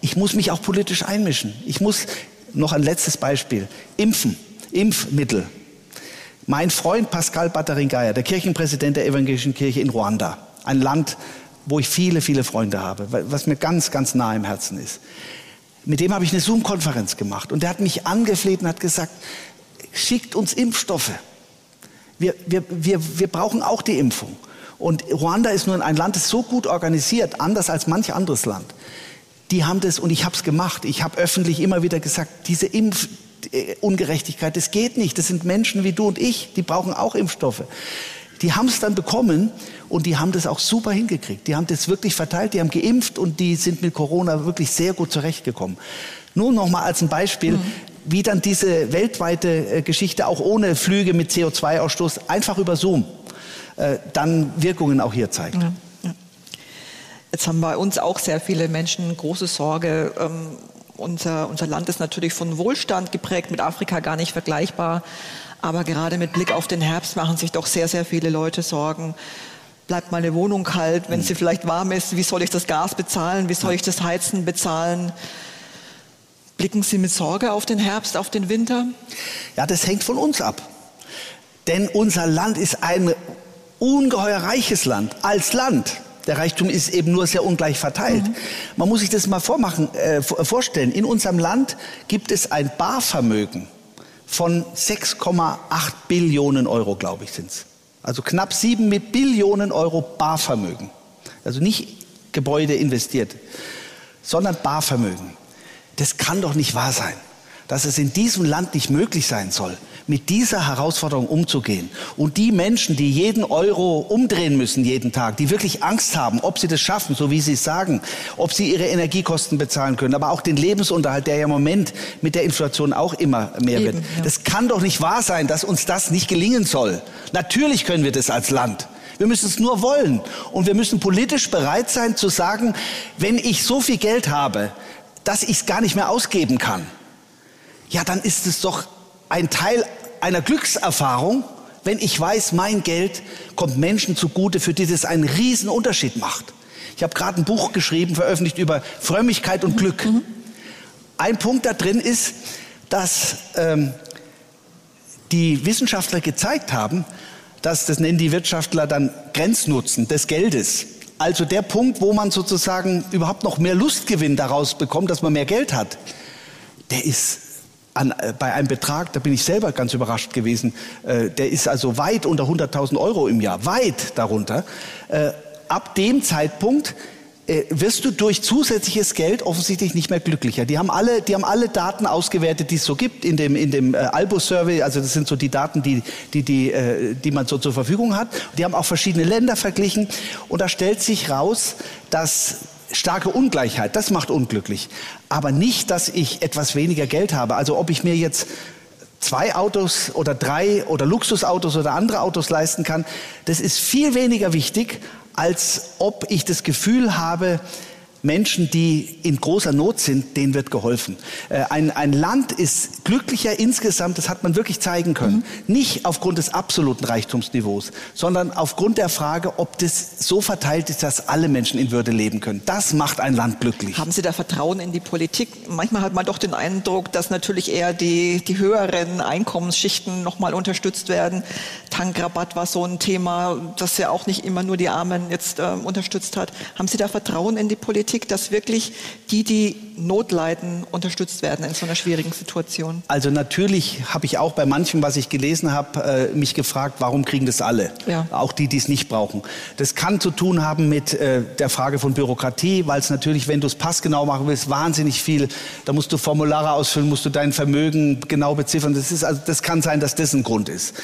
ich muss mich auch politisch einmischen. Ich muss, noch ein letztes Beispiel, impfen, Impfmittel. Mein Freund Pascal Bataringaya, der Kirchenpräsident der Evangelischen Kirche in Ruanda, ein Land, wo ich viele, viele Freunde habe, was mir ganz, ganz nah im Herzen ist mit dem habe ich eine Zoom-Konferenz gemacht und der hat mich angefleht und hat gesagt, schickt uns Impfstoffe. Wir, wir, wir, wir brauchen auch die Impfung. Und Ruanda ist nun ein Land, das so gut organisiert, anders als manch anderes Land. Die haben das und ich habe es gemacht. Ich habe öffentlich immer wieder gesagt, diese Impfungerechtigkeit, das geht nicht. Das sind Menschen wie du und ich, die brauchen auch Impfstoffe. Die haben es dann bekommen und die haben das auch super hingekriegt. Die haben das wirklich verteilt, die haben geimpft und die sind mit Corona wirklich sehr gut zurechtgekommen. Nur noch mal als ein Beispiel, mhm. wie dann diese weltweite äh, Geschichte auch ohne Flüge mit CO2-Ausstoß einfach über Zoom äh, dann Wirkungen auch hier zeigt. Ja, ja. Jetzt haben bei uns auch sehr viele Menschen große Sorge. Ähm, unser, unser Land ist natürlich von Wohlstand geprägt, mit Afrika gar nicht vergleichbar. Aber gerade mit Blick auf den Herbst machen sich doch sehr, sehr viele Leute Sorgen. Bleibt meine Wohnung kalt, wenn sie vielleicht warm ist? Wie soll ich das Gas bezahlen? Wie soll ich das Heizen bezahlen? Blicken Sie mit Sorge auf den Herbst, auf den Winter? Ja, das hängt von uns ab. Denn unser Land ist ein ungeheuer reiches Land, als Land. Der Reichtum ist eben nur sehr ungleich verteilt. Mhm. Man muss sich das mal vormachen, äh, vorstellen. In unserem Land gibt es ein Barvermögen von 6,8 Billionen Euro, glaube ich, sind es. Also knapp 7 Billionen Euro Barvermögen. Also nicht Gebäude investiert, sondern Barvermögen. Das kann doch nicht wahr sein, dass es in diesem Land nicht möglich sein soll, mit dieser Herausforderung umzugehen. Und die Menschen, die jeden Euro umdrehen müssen jeden Tag, die wirklich Angst haben, ob sie das schaffen, so wie sie es sagen, ob sie ihre Energiekosten bezahlen können, aber auch den Lebensunterhalt, der ja im Moment mit der Inflation auch immer mehr Eben, wird. Ja. Das kann doch nicht wahr sein, dass uns das nicht gelingen soll. Natürlich können wir das als Land. Wir müssen es nur wollen. Und wir müssen politisch bereit sein zu sagen, wenn ich so viel Geld habe, dass ich es gar nicht mehr ausgeben kann, ja, dann ist es doch ein Teil einer Glückserfahrung, wenn ich weiß, mein Geld kommt Menschen zugute, für die das einen riesen Unterschied macht. Ich habe gerade ein Buch geschrieben, veröffentlicht über Frömmigkeit und Glück. Mhm. Ein Punkt da drin ist, dass ähm, die Wissenschaftler gezeigt haben, dass, das nennen die Wirtschaftler dann Grenznutzen des Geldes. Also der Punkt, wo man sozusagen überhaupt noch mehr Lustgewinn daraus bekommt, dass man mehr Geld hat, der ist an, äh, bei einem Betrag, da bin ich selber ganz überrascht gewesen, äh, der ist also weit unter 100.000 Euro im Jahr, weit darunter. Äh, ab dem Zeitpunkt äh, wirst du durch zusätzliches Geld offensichtlich nicht mehr glücklicher. Die haben alle, die haben alle Daten ausgewertet, die es so gibt in dem, in dem äh, Albus-Survey. Also das sind so die Daten, die, die, die, äh, die man so zur Verfügung hat. Die haben auch verschiedene Länder verglichen. Und da stellt sich raus, dass starke Ungleichheit, das macht unglücklich. Aber nicht, dass ich etwas weniger Geld habe. Also ob ich mir jetzt zwei Autos oder drei oder Luxusautos oder andere Autos leisten kann, das ist viel weniger wichtig, als ob ich das Gefühl habe, Menschen, die in großer Not sind, denen wird geholfen. Äh, ein, ein Land ist glücklicher insgesamt, das hat man wirklich zeigen können. Mhm. Nicht aufgrund des absoluten Reichtumsniveaus, sondern aufgrund der Frage, ob das so verteilt ist, dass alle Menschen in Würde leben können. Das macht ein Land glücklich. Haben Sie da Vertrauen in die Politik? Manchmal hat man doch den Eindruck, dass natürlich eher die, die höheren Einkommensschichten nochmal unterstützt werden. Tankrabatt war so ein Thema, das ja auch nicht immer nur die Armen jetzt äh, unterstützt hat. Haben Sie da Vertrauen in die Politik? Politik, dass wirklich die, die Not leiden, unterstützt werden in so einer schwierigen Situation? Also natürlich habe ich auch bei manchem, was ich gelesen habe, äh, mich gefragt, warum kriegen das alle? Ja. Auch die, die es nicht brauchen. Das kann zu tun haben mit äh, der Frage von Bürokratie, weil es natürlich, wenn du es passgenau machen willst, wahnsinnig viel. Da musst du Formulare ausfüllen, musst du dein Vermögen genau beziffern. Das, ist, also, das kann sein, dass das ein Grund ist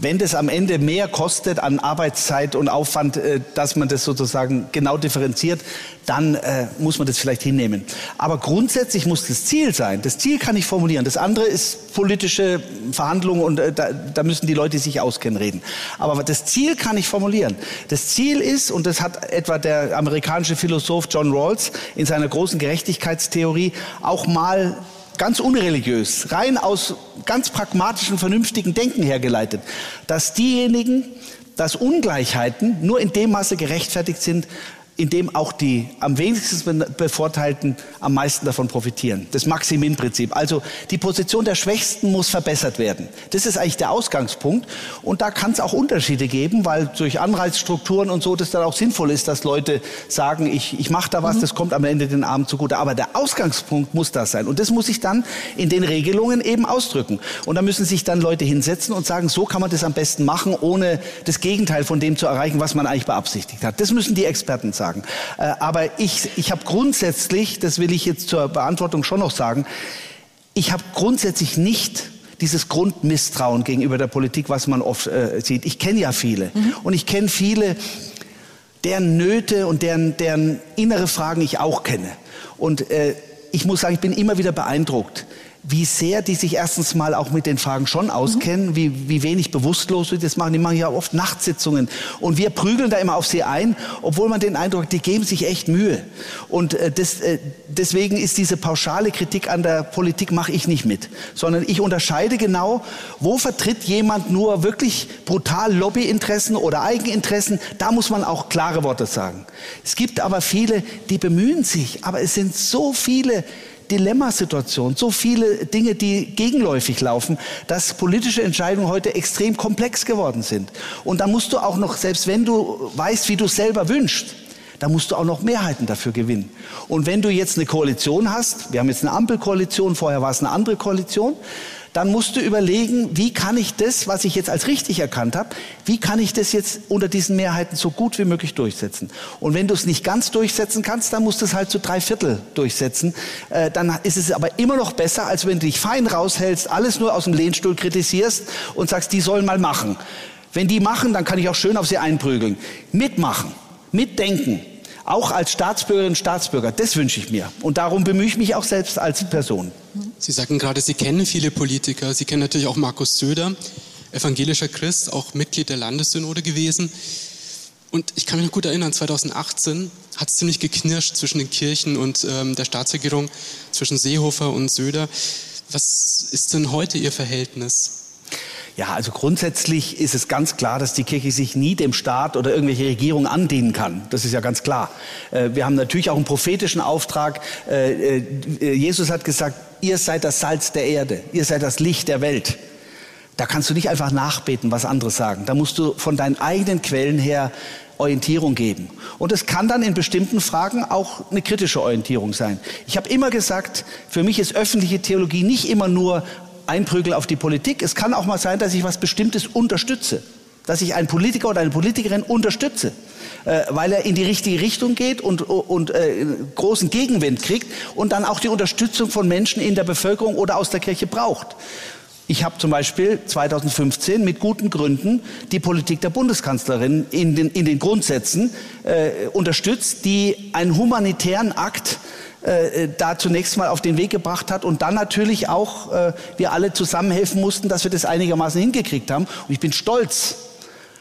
wenn das am Ende mehr kostet an Arbeitszeit und Aufwand, äh, dass man das sozusagen genau differenziert, dann äh, muss man das vielleicht hinnehmen. Aber grundsätzlich muss das Ziel sein. Das Ziel kann ich formulieren. Das andere ist politische Verhandlungen und äh, da, da müssen die Leute sich auskennen reden. Aber das Ziel kann ich formulieren. Das Ziel ist, und das hat etwa der amerikanische Philosoph John Rawls in seiner großen Gerechtigkeitstheorie auch mal ganz unreligiös, rein aus ganz pragmatischen, vernünftigen Denken hergeleitet, dass diejenigen, dass Ungleichheiten nur in dem Maße gerechtfertigt sind, in dem auch die am wenigsten Bevorteilten am meisten davon profitieren. Das Maximin-Prinzip. Also die Position der Schwächsten muss verbessert werden. Das ist eigentlich der Ausgangspunkt. Und da kann es auch Unterschiede geben, weil durch Anreizstrukturen und so das dann auch sinnvoll ist, dass Leute sagen, ich, ich mache da was, mhm. das kommt am Ende den Armen zugute. Aber der Ausgangspunkt muss das sein. Und das muss sich dann in den Regelungen eben ausdrücken. Und da müssen sich dann Leute hinsetzen und sagen, so kann man das am besten machen, ohne das Gegenteil von dem zu erreichen, was man eigentlich beabsichtigt hat. Das müssen die Experten sagen sagen. Äh, aber ich, ich habe grundsätzlich, das will ich jetzt zur Beantwortung schon noch sagen, ich habe grundsätzlich nicht dieses Grundmisstrauen gegenüber der Politik, was man oft äh, sieht. Ich kenne ja viele mhm. und ich kenne viele, deren Nöte und deren, deren innere Fragen ich auch kenne. Und äh, ich muss sagen, ich bin immer wieder beeindruckt, wie sehr die sich erstens mal auch mit den Fragen schon auskennen, mhm. wie, wie wenig bewusstlos sie das machen. Die machen ja oft Nachtsitzungen. Und wir prügeln da immer auf sie ein, obwohl man den Eindruck hat, die geben sich echt Mühe. Und äh, das, äh, deswegen ist diese pauschale Kritik an der Politik, mache ich nicht mit. Sondern ich unterscheide genau, wo vertritt jemand nur wirklich brutal Lobbyinteressen oder Eigeninteressen. Da muss man auch klare Worte sagen. Es gibt aber viele, die bemühen sich, aber es sind so viele, Dilemmasituation, so viele Dinge, die gegenläufig laufen, dass politische Entscheidungen heute extrem komplex geworden sind. Und da musst du auch noch, selbst wenn du weißt, wie du es selber wünschst, da musst du auch noch Mehrheiten dafür gewinnen. Und wenn du jetzt eine Koalition hast, wir haben jetzt eine Ampelkoalition, vorher war es eine andere Koalition, dann musst du überlegen, wie kann ich das, was ich jetzt als richtig erkannt habe, wie kann ich das jetzt unter diesen Mehrheiten so gut wie möglich durchsetzen. Und wenn du es nicht ganz durchsetzen kannst, dann musst du es halt zu drei Viertel durchsetzen. Äh, dann ist es aber immer noch besser, als wenn du dich fein raushältst, alles nur aus dem Lehnstuhl kritisierst und sagst, die sollen mal machen. Wenn die machen, dann kann ich auch schön auf sie einprügeln. Mitmachen, mitdenken, auch als Staatsbürgerinnen und Staatsbürger, das wünsche ich mir. Und darum bemühe ich mich auch selbst als Person. Sie sagten gerade, Sie kennen viele Politiker. Sie kennen natürlich auch Markus Söder, evangelischer Christ, auch Mitglied der Landessynode gewesen. Und ich kann mich noch gut erinnern, 2018 hat es ziemlich geknirscht zwischen den Kirchen und ähm, der Staatsregierung, zwischen Seehofer und Söder. Was ist denn heute Ihr Verhältnis? Ja, also grundsätzlich ist es ganz klar, dass die Kirche sich nie dem Staat oder irgendwelche Regierungen andienen kann. Das ist ja ganz klar. Äh, wir haben natürlich auch einen prophetischen Auftrag. Äh, äh, Jesus hat gesagt, ihr seid das Salz der Erde, ihr seid das Licht der Welt. Da kannst du nicht einfach nachbeten, was andere sagen. Da musst du von deinen eigenen Quellen her Orientierung geben. Und es kann dann in bestimmten Fragen auch eine kritische Orientierung sein. Ich habe immer gesagt, für mich ist öffentliche Theologie nicht immer nur einprügel auf die Politik. Es kann auch mal sein, dass ich was Bestimmtes unterstütze. Dass ich einen Politiker oder eine Politikerin unterstütze, äh, weil er in die richtige Richtung geht und, und äh, großen Gegenwind kriegt und dann auch die Unterstützung von Menschen in der Bevölkerung oder aus der Kirche braucht. Ich habe zum Beispiel 2015 mit guten Gründen die Politik der Bundeskanzlerin in den, in den Grundsätzen äh, unterstützt, die einen humanitären Akt äh, äh, da zunächst mal auf den Weg gebracht hat und dann natürlich auch äh, wir alle zusammenhelfen mussten, dass wir das einigermaßen hingekriegt haben. Und ich bin stolz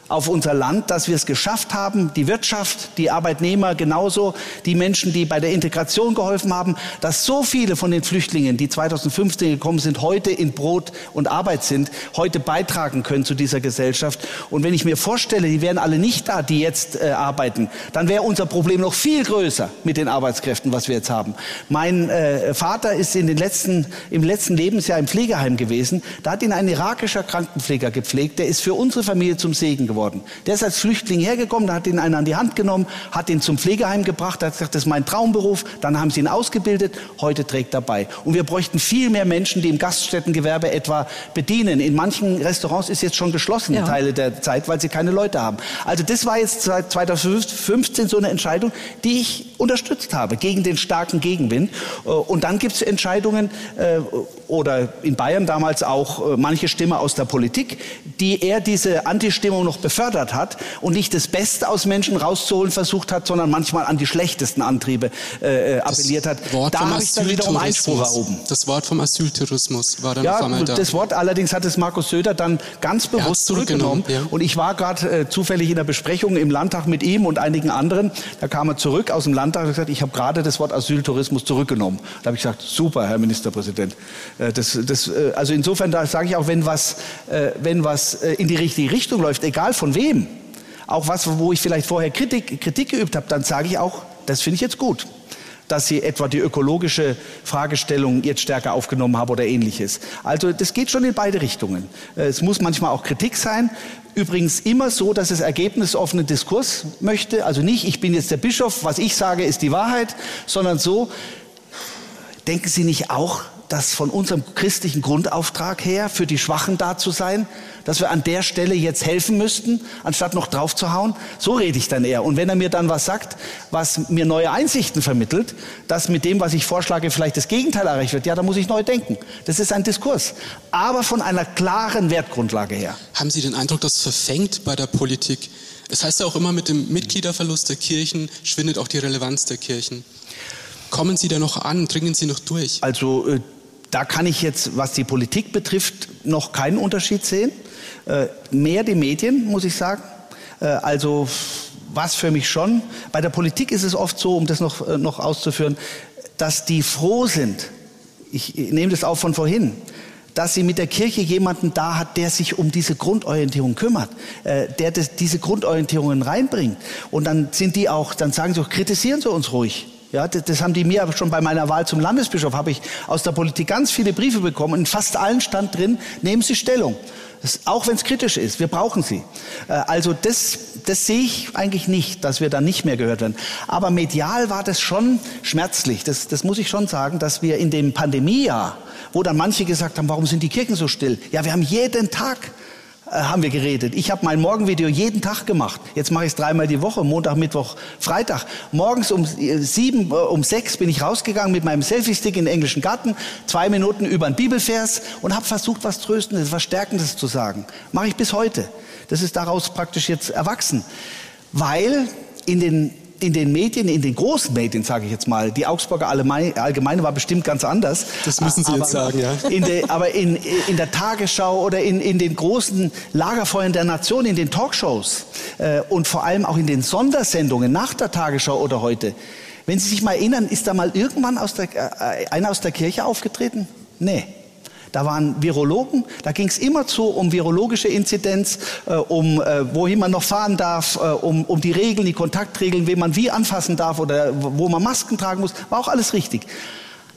auf unser Land, dass wir es geschafft haben, die Wirtschaft, die Arbeitnehmer genauso, die Menschen, die bei der Integration geholfen haben, dass so viele von den Flüchtlingen, die 2015 gekommen sind, heute in Brot und Arbeit sind, heute beitragen können zu dieser Gesellschaft. Und wenn ich mir vorstelle, die wären alle nicht da, die jetzt äh, arbeiten, dann wäre unser Problem noch viel größer mit den Arbeitskräften, was wir jetzt haben. Mein äh, Vater ist in den letzten, im letzten Lebensjahr im Pflegeheim gewesen. Da hat ihn ein irakischer Krankenpfleger gepflegt. Der ist für unsere Familie zum Segen geworden geworden. Der ist als Flüchtling hergekommen, da hat ihn einer an die Hand genommen, hat ihn zum Pflegeheim gebracht, hat gesagt, das ist mein Traumberuf. Dann haben sie ihn ausgebildet, heute trägt er bei. Und wir bräuchten viel mehr Menschen, die im Gaststättengewerbe etwa bedienen. In manchen Restaurants ist jetzt schon geschlossen, ja. Teile der Zeit, weil sie keine Leute haben. Also das war jetzt seit 2015 so eine Entscheidung, die ich unterstützt habe, gegen den starken Gegenwind. Äh, und dann gibt es Entscheidungen, äh, oder in Bayern damals auch äh, manche Stimme aus der Politik, die eher diese Antistimmung noch befördert hat und nicht das Beste aus Menschen rauszuholen versucht hat, sondern manchmal an die schlechtesten Antriebe äh, äh appelliert hat. Da habe ich dann wiederum Einspruch erhoben. Das Wort vom Asyltourismus war dann ja, auf einmal da. Das Wort allerdings hat es Markus Söder dann ganz bewusst zurückgenommen. ja. Und ich war gerade äh, zufällig in der Besprechung im Landtag mit ihm und einigen anderen. Da kam er zurück aus dem Landtag und gesagt, ich habe gerade das Wort Asyltourismus zurückgenommen. Da habe ich gesagt, super, Herr Ministerpräsident. Äh, das, das, äh, also insofern da sage ich auch, wenn was, äh, wenn was in die richtige Richtung läuft, egal von wem, auch was, wo ich vielleicht vorher Kritik, Kritik geübt habe, dann sage ich auch, das finde ich jetzt gut dass sie etwa die ökologische Fragestellung jetzt stärker aufgenommen haben oder ähnliches. Also das geht schon in beide Richtungen. Es muss manchmal auch Kritik sein. Übrigens immer so, dass es ergebnisoffenen Diskurs möchte. Also nicht, ich bin jetzt der Bischof, was ich sage, ist die Wahrheit, sondern so, denken Sie nicht auch, dass von unserem christlichen Grundauftrag her, für die Schwachen da zu sein, dass wir an der Stelle jetzt helfen müssten, anstatt noch drauf zu hauen? So rede ich dann eher. Und wenn er mir dann was sagt, was mir neue Einsichten vermittelt, dass mit dem, was ich vorschlage, vielleicht das Gegenteil erreicht wird, ja, dann muss ich neu denken. Das ist ein Diskurs. Aber von einer klaren Wertgrundlage her. Haben Sie den Eindruck, das verfängt bei der Politik? Es heißt ja auch immer, mit dem Mitgliederverlust der Kirchen schwindet auch die Relevanz der Kirchen. Kommen Sie da noch an? Dringen Sie noch durch? Also äh, da kann ich jetzt, was die Politik betrifft, noch keinen Unterschied sehen. Äh, mehr die Medien, muss ich sagen. Äh, also was für mich schon. Bei der Politik ist es oft so, um das noch, äh, noch auszuführen, dass die froh sind. Ich, ich nehme das auch von vorhin dass sie mit der Kirche jemanden da hat, der sich um diese Grundorientierung kümmert, äh, der das, diese Grundorientierungen reinbringt. Und dann sind die auch, dann sagen sie auch, kritisieren sie uns ruhig. Ja, das, das haben die mir schon bei meiner Wahl zum Landesbischof, habe ich aus der Politik ganz viele Briefe bekommen. In fast allen stand drin, nehmen Sie Stellung. Das, auch wenn es kritisch ist, wir brauchen sie. Äh, also das, das sehe ich eigentlich nicht, dass wir da nicht mehr gehört werden. Aber medial war das schon schmerzlich. Das, das muss ich schon sagen, dass wir in dem Pandemiejahr, wo dann manche gesagt haben, warum sind die Kirchen so still? Ja, wir haben jeden Tag haben wir geredet. Ich habe mein Morgenvideo jeden Tag gemacht. Jetzt mache ich es dreimal die Woche, Montag, Mittwoch, Freitag. Morgens um äh, sieben, äh, um sechs bin ich rausgegangen mit meinem Selfie-Stick in den englischen Garten, zwei Minuten über einen Bibelvers und habe versucht, was Tröstendes, was Stärkendes zu sagen. Mache ich bis heute. Das ist daraus praktisch jetzt erwachsen. Weil in den in den Medien, in den großen Medien, sage ich jetzt mal, die Augsburger Allgemeine war bestimmt ganz anders. Das müssen Sie aber jetzt sagen, ja. In der, aber in, in der Tagesschau oder in, in den großen Lagerfeuern der Nation, in den Talkshows äh, und vor allem auch in den Sondersendungen nach der Tagesschau oder heute. Wenn Sie sich mal erinnern, ist da mal irgendwann aus der, äh, einer aus der Kirche aufgetreten? Nee. Da waren Virologen, da ging es immer zu um virologische Inzidenz, äh, um äh, wohin man noch fahren darf, äh, um, um die Regeln, die Kontaktregeln, wen man wie anfassen darf oder wo man Masken tragen muss, war auch alles richtig.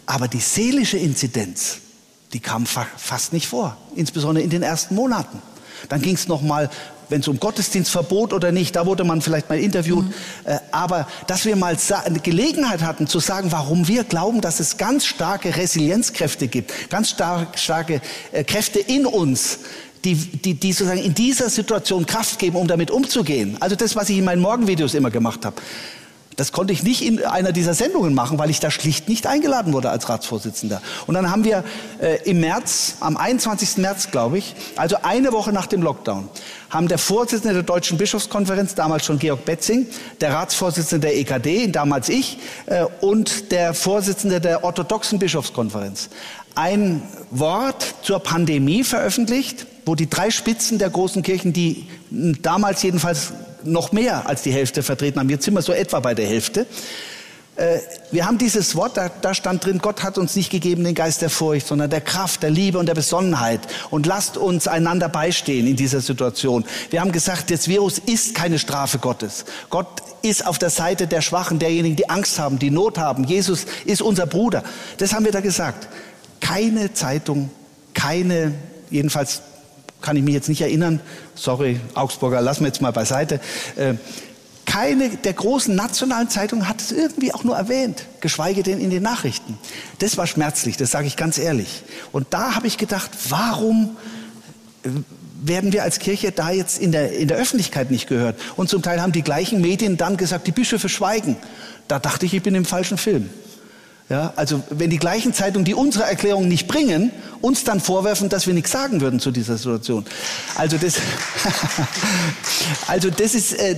Aber die seelische Inzidenz, die kam fa fast nicht vor, insbesondere in den ersten Monaten. Dann ging es noch mal wenn es um Gottesdienstverbot oder nicht, da wurde man vielleicht mal interviewt. Mhm. Äh, aber dass wir mal eine Gelegenheit hatten zu sagen, warum wir glauben, dass es ganz starke Resilienzkräfte gibt, ganz stark, starke äh, Kräfte in uns, die, die, die sozusagen in dieser Situation Kraft geben, um damit umzugehen. Also das, was ich in meinen Morgenvideos immer gemacht habe. Das konnte ich nicht in einer dieser Sendungen machen, weil ich da schlicht nicht eingeladen wurde als Ratsvorsitzender. Und dann haben wir äh, im März, am 21. März, glaube ich, also eine Woche nach dem Lockdown, haben der Vorsitzende der Deutschen Bischofskonferenz, damals schon Georg Betzing, der Ratsvorsitzende der EKD, damals ich, äh, und der Vorsitzende der orthodoxen Bischofskonferenz ein Wort zur Pandemie veröffentlicht wo die drei Spitzen der großen Kirchen, die damals jedenfalls noch mehr als die Hälfte vertreten haben, jetzt sind wir so etwa bei der Hälfte, äh, wir haben dieses Wort, da, da, stand drin, Gott hat uns nicht gegeben den Geist der Furcht, sondern der Kraft, der Liebe und der Besonnenheit. Und lasst uns einander beistehen in dieser Situation. Wir haben gesagt, das Virus ist keine Strafe Gottes. Gott ist auf der Seite der Schwachen, derjenigen, die Angst haben, die Not haben. Jesus ist unser Bruder. Das haben wir da gesagt. Keine Zeitung, keine, jedenfalls kann ich mich jetzt nicht erinnern, sorry, Augsburger, lassen wir jetzt mal beiseite, äh, keine der großen nationalen Zeitungen hat es irgendwie auch nur erwähnt, geschweige denn in den Nachrichten. Das war schmerzlich, das sage ich ganz ehrlich. Und da habe ich gedacht, warum äh, werden wir als Kirche da jetzt in der, in der Öffentlichkeit nicht gehört? Und zum Teil haben die gleichen Medien dann gesagt, die Bischöfe schweigen. Da dachte ich, ich bin im falschen Film. Ja, also wenn die gleichen Zeitungen, die unsere Erklärung nicht bringen, uns dann vorwerfen, dass wir nichts sagen würden zu dieser Situation. Also das, [laughs] also das ist, äh,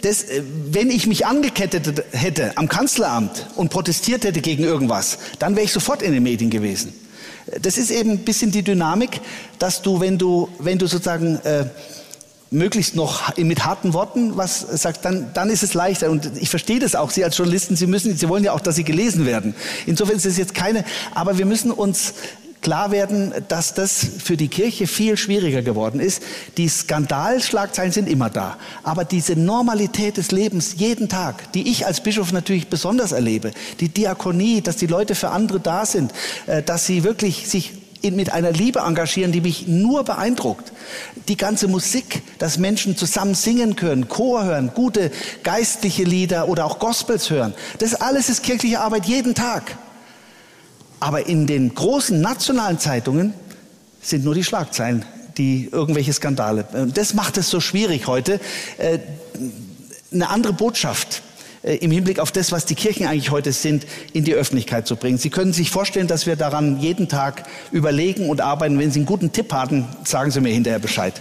das, äh, wenn ich mich angekettet hätte am Kanzleramt und protestiert hätte gegen irgendwas, dann wäre ich sofort in den Medien gewesen. Das ist eben ein bisschen die Dynamik, dass du, wenn du, wenn du sozusagen äh, möglichst noch mit harten Worten was sagt, dann, dann ist es leichter. Und ich verstehe das auch. Sie als Journalisten, Sie müssen, Sie wollen ja auch, dass Sie gelesen werden. Insofern ist es jetzt keine, aber wir müssen uns klar werden, dass das für die Kirche viel schwieriger geworden ist. Die Skandalschlagzeilen sind immer da. Aber diese Normalität des Lebens jeden Tag, die ich als Bischof natürlich besonders erlebe, die Diakonie, dass die Leute für andere da sind, äh, dass sie wirklich sich mit einer Liebe engagieren, die mich nur beeindruckt. Die ganze Musik, dass Menschen zusammen singen können, Chor hören, gute geistliche Lieder oder auch Gospels hören. Das alles ist kirchliche Arbeit jeden Tag. Aber in den großen nationalen Zeitungen sind nur die Schlagzeilen, die irgendwelche Skandale. Das macht es so schwierig heute. Äh, eine andere Botschaft äh, im Hinblick auf das, was die Kirchen eigentlich heute sind, in die Öffentlichkeit zu bringen. Sie können sich vorstellen, dass wir daran jeden Tag überlegen und arbeiten. Wenn Sie einen guten Tipp haben, sagen Sie mir hinterher Bescheid.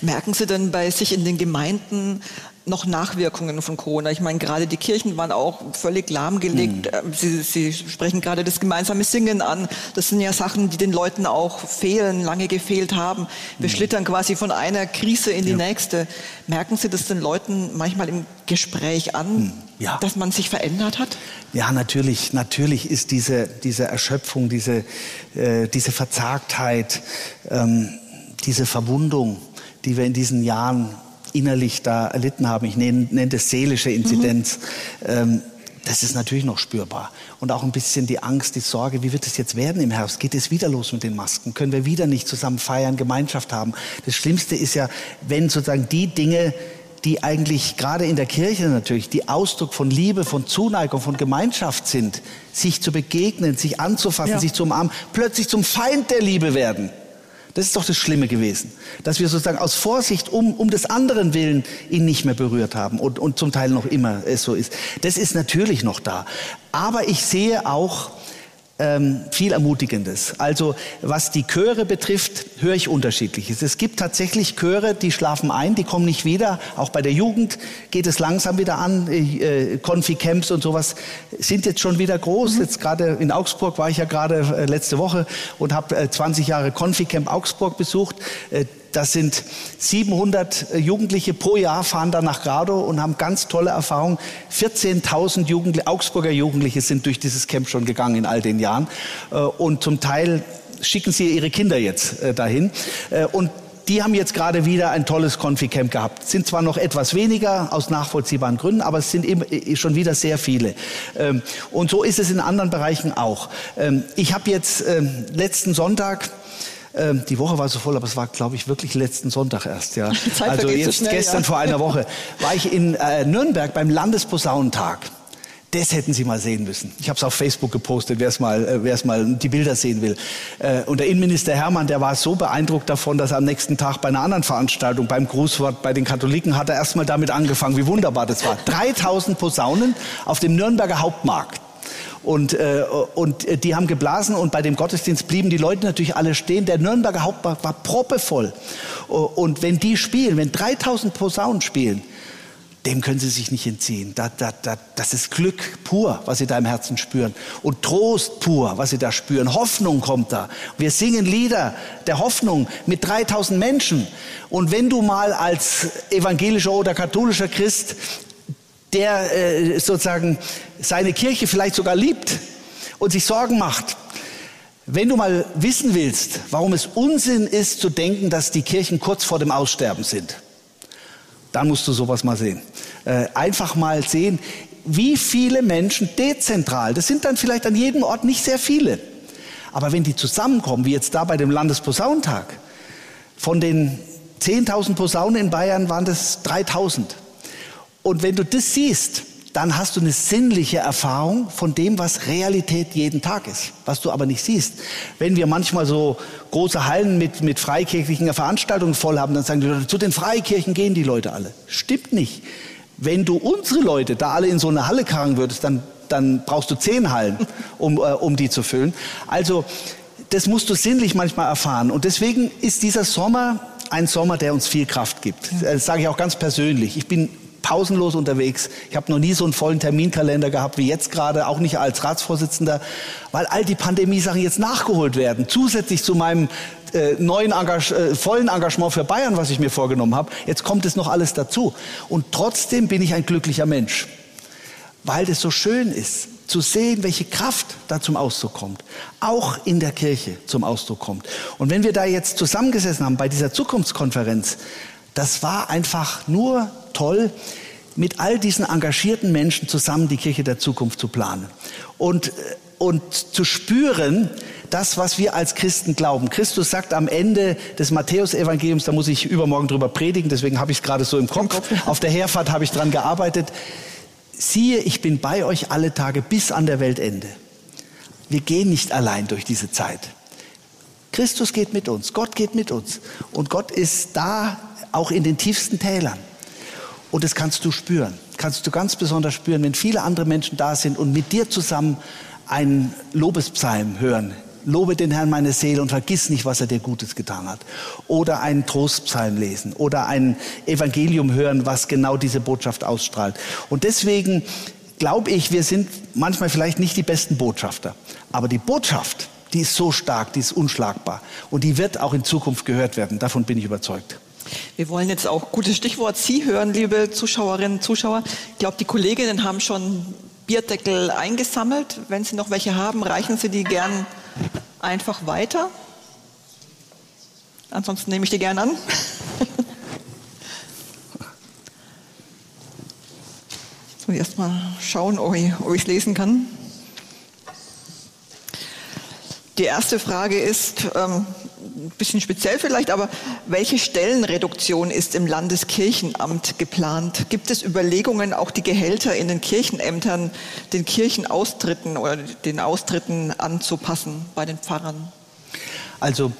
Merken Sie denn bei sich in den Gemeinden noch Nachwirkungen von Corona. Ich meine, gerade die Kirchen waren auch völlig lahmgelegt. Mhm. Sie, Sie, sprechen gerade das gemeinsame Singen an. Das sind ja Sachen, die den Leuten auch fehlen, lange gefehlt haben. Wir mhm. schlittern quasi von einer Krise in die ja. nächste. Merken Sie das den Leuten manchmal im Gespräch an, mhm. ja. dass man sich verändert hat? Ja, natürlich. Natürlich ist diese, diese Erschöpfung, diese, äh, diese Verzagtheit, ähm, diese Verwundung, die wir in diesen Jahren innerlich da erlitten haben. Ich nenne, nenne das seelische Inzidenz. Mhm. Ähm, das ist natürlich noch spürbar. Und auch ein bisschen die Angst, die Sorge, wie wird es jetzt werden im Herbst? Geht es wieder los mit den Masken? Können wir wieder nicht zusammen feiern, Gemeinschaft haben? Das Schlimmste ist ja, wenn sozusagen die Dinge, die eigentlich gerade in der Kirche natürlich die Ausdruck von Liebe, von Zuneigung, von Gemeinschaft sind, sich zu begegnen, sich anzufassen, ja. sich zu umarmen, plötzlich zum Feind der Liebe werden. Das ist doch das Schlimme gewesen, dass wir sozusagen aus Vorsicht um, um des anderen willen ihn nicht mehr berührt haben und, und zum Teil noch immer es so ist. Das ist natürlich noch da. Aber ich sehe auch, ähm, viel Ermutigendes. Also was die Chöre betrifft, höre ich unterschiedliches. Es gibt tatsächlich Chöre, die schlafen ein, die kommen nicht wieder. Auch bei der Jugend geht es langsam wieder an. Äh, Konfi-Camps und sowas sind jetzt schon wieder groß. Mhm. Jetzt gerade in Augsburg war ich ja gerade äh, letzte Woche und habe äh, 20 Jahre Konfi-Camp Augsburg besucht. Äh, das sind 700 äh, Jugendliche pro Jahr fahren da nach Grado und haben ganz tolle Erfahrungen. 14.000 Jugendliche, Augsburger Jugendliche sind durch dieses Camp schon gegangen in all den Jahren. Äh, und zum Teil schicken sie ihre Kinder jetzt äh, dahin. Und die haben jetzt gerade wieder ein tolles Konfi-Camp gehabt. Sind zwar noch etwas weniger aus nachvollziehbaren Gründen, aber es sind eben schon wieder sehr viele. Ähm, und so ist es in anderen Bereichen auch. Ähm, ich habe jetzt ähm, letzten Sonntag ähm, die Woche war so voll, aber es war, glaube ich, wirklich letzten Sonntag erst. Ja. [laughs] also jetzt so schnell, gestern ja. vor einer Woche [laughs] war ich in äh, Nürnberg beim Landesposaunentag. Das hätten Sie mal sehen müssen. Ich habe es auf Facebook gepostet, wer es mal, äh, wer es mal die Bilder sehen will. Äh, und der Innenminister Hermann, der war so beeindruckt davon, dass er am nächsten Tag bei einer anderen Veranstaltung, beim Grußwort bei den Katholiken, hat er erstmal damit angefangen, wie wunderbar das war. [laughs] 3000 Posaunen auf dem Nürnberger Hauptmarkt. Und, äh, und die haben geblasen und bei dem Gottesdienst blieben die Leute natürlich alle stehen. Der Nürnberger Hauptmarkt war proppevoll. Und wenn die spielen, wenn 3000 Posaunen spielen, dem können sie sich nicht entziehen. Da, da, da, das ist Glück pur, was sie da im Herzen spüren. Und Trost pur, was sie da spüren. Hoffnung kommt da. Wir singen Lieder der Hoffnung mit 3000 Menschen. Und wenn du mal als evangelischer oder katholischer Christ, der äh, sozusagen seine Kirche vielleicht sogar liebt und sich Sorgen macht, wenn du mal wissen willst, warum es Unsinn ist zu denken, dass die Kirchen kurz vor dem Aussterben sind, dann musst du sowas mal sehen. Äh, einfach mal sehen, wie viele Menschen dezentral, das sind dann vielleicht an jedem Ort nicht sehr viele, aber wenn die zusammenkommen, wie jetzt da bei dem Landesposaunentag, von den 10.000 Posaunen in Bayern waren das 3.000. Und wenn du das siehst, dann hast du eine sinnliche Erfahrung von dem, was Realität jeden Tag ist, was du aber nicht siehst. Wenn wir manchmal so große Hallen mit, mit freikirchlichen Veranstaltungen voll haben, dann sagen die Leute, zu den Freikirchen gehen die Leute alle. Stimmt nicht. Wenn du unsere Leute da alle in so eine Halle karren würdest, dann, dann brauchst du zehn Hallen, [laughs] um, äh, um die zu füllen. Also, das musst du sinnlich manchmal erfahren. Und deswegen ist dieser Sommer ein Sommer, der uns viel Kraft gibt. Das sage ich auch ganz persönlich. Ich bin pausenlos unterwegs. Ich habe noch nie so einen vollen Terminkalender gehabt wie jetzt gerade, auch nicht als Ratsvorsitzender, weil all die Pandemie-Sachen jetzt nachgeholt werden. Zusätzlich zu meinem äh, neuen Engage äh, vollen Engagement für Bayern, was ich mir vorgenommen habe. Jetzt kommt es noch alles dazu. Und trotzdem bin ich ein glücklicher Mensch, weil es so schön ist zu sehen, welche Kraft da zum Ausdruck kommt, auch in der Kirche zum Ausdruck kommt. Und wenn wir da jetzt zusammengesessen haben bei dieser Zukunftskonferenz, das war einfach nur toll, mit all diesen engagierten Menschen zusammen die Kirche der Zukunft zu planen und, äh, und zu spüren, das, was wir als Christen glauben. Christus sagt am Ende des Matthäusevangeliums, da muss ich übermorgen drüber predigen, deswegen habe ich es gerade so im Kopf. Auf der Herfahrt habe ich dran gearbeitet. Siehe, ich bin bei euch alle Tage bis an der Weltende. Wir gehen nicht allein durch diese Zeit. Christus geht mit uns, Gott geht mit uns und Gott ist da auch in den tiefsten Tälern. Und das kannst du spüren. Kannst du ganz besonders spüren, wenn viele andere Menschen da sind und mit dir zusammen einen Lobespsalm hören. Lobe den Herrn meine Seele und vergiss nicht, was er dir Gutes getan hat. Oder einen Trostpsalm lesen oder ein Evangelium hören, was genau diese Botschaft ausstrahlt. Und deswegen glaube ich, wir sind manchmal vielleicht nicht die besten Botschafter. Aber die Botschaft, die ist so stark, die ist unschlagbar. Und die wird auch in Zukunft gehört werden. Davon bin ich überzeugt. Wir wollen jetzt auch gutes Stichwort Sie hören, liebe Zuschauerinnen und Zuschauer. Ich glaube, die Kolleginnen haben schon Bierdeckel eingesammelt. Wenn Sie noch welche haben, reichen Sie die gern einfach weiter. Ansonsten nehme ich die gern an. Jetzt muss erst mal schauen, ob ich es lesen kann. Die erste Frage ist, ähm, ein bisschen speziell vielleicht, aber welche Stellenreduktion ist im Landeskirchenamt geplant? Gibt es Überlegungen, auch die Gehälter in den Kirchenämtern den Kirchenaustritten oder den Austritten anzupassen bei den Pfarrern? Also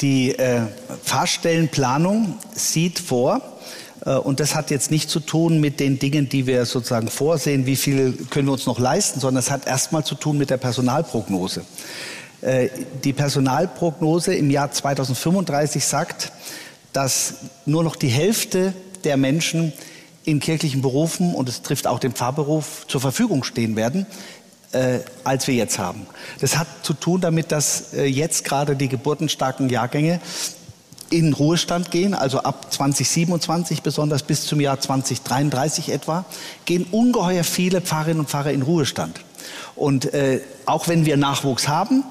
die äh, Pfarrstellenplanung sieht vor, äh, und das hat jetzt nicht zu tun mit den Dingen, die wir sozusagen vorsehen, wie viel können wir uns noch leisten, sondern es hat erstmal zu tun mit der Personalprognose. Äh, die Personalprognose im Jahr 2035 sagt, dass nur noch die Hälfte der Menschen in kirchlichen Berufen, und es trifft auch den Pfarrberuf, zur Verfügung stehen werden, äh, als wir jetzt haben. Das hat zu tun damit, dass äh, jetzt gerade die geburtenstarken Jahrgänge in Ruhestand gehen, also ab 2027 besonders bis zum Jahr 2033 etwa, gehen ungeheuer viele Pfarrerinnen und Pfarrer in Ruhestand. Und äh, auch wenn wir Nachwuchs haben,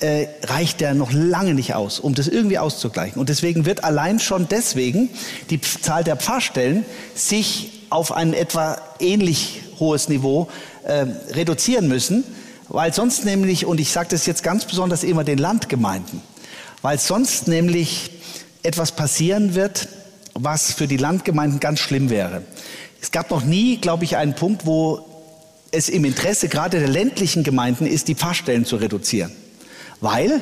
äh, reicht der noch lange nicht aus, um das irgendwie auszugleichen. Und deswegen wird allein schon deswegen die Zahl der Pfarrstellen sich auf ein etwa ähnlich hohes Niveau äh, reduzieren müssen, weil sonst nämlich, und ich sage das jetzt ganz besonders immer den Landgemeinden, weil sonst nämlich etwas passieren wird, was für die Landgemeinden ganz schlimm wäre. Es gab noch nie, glaube ich, einen Punkt, wo es im Interesse gerade der ländlichen Gemeinden ist, die Pfarrstellen zu reduzieren. Weil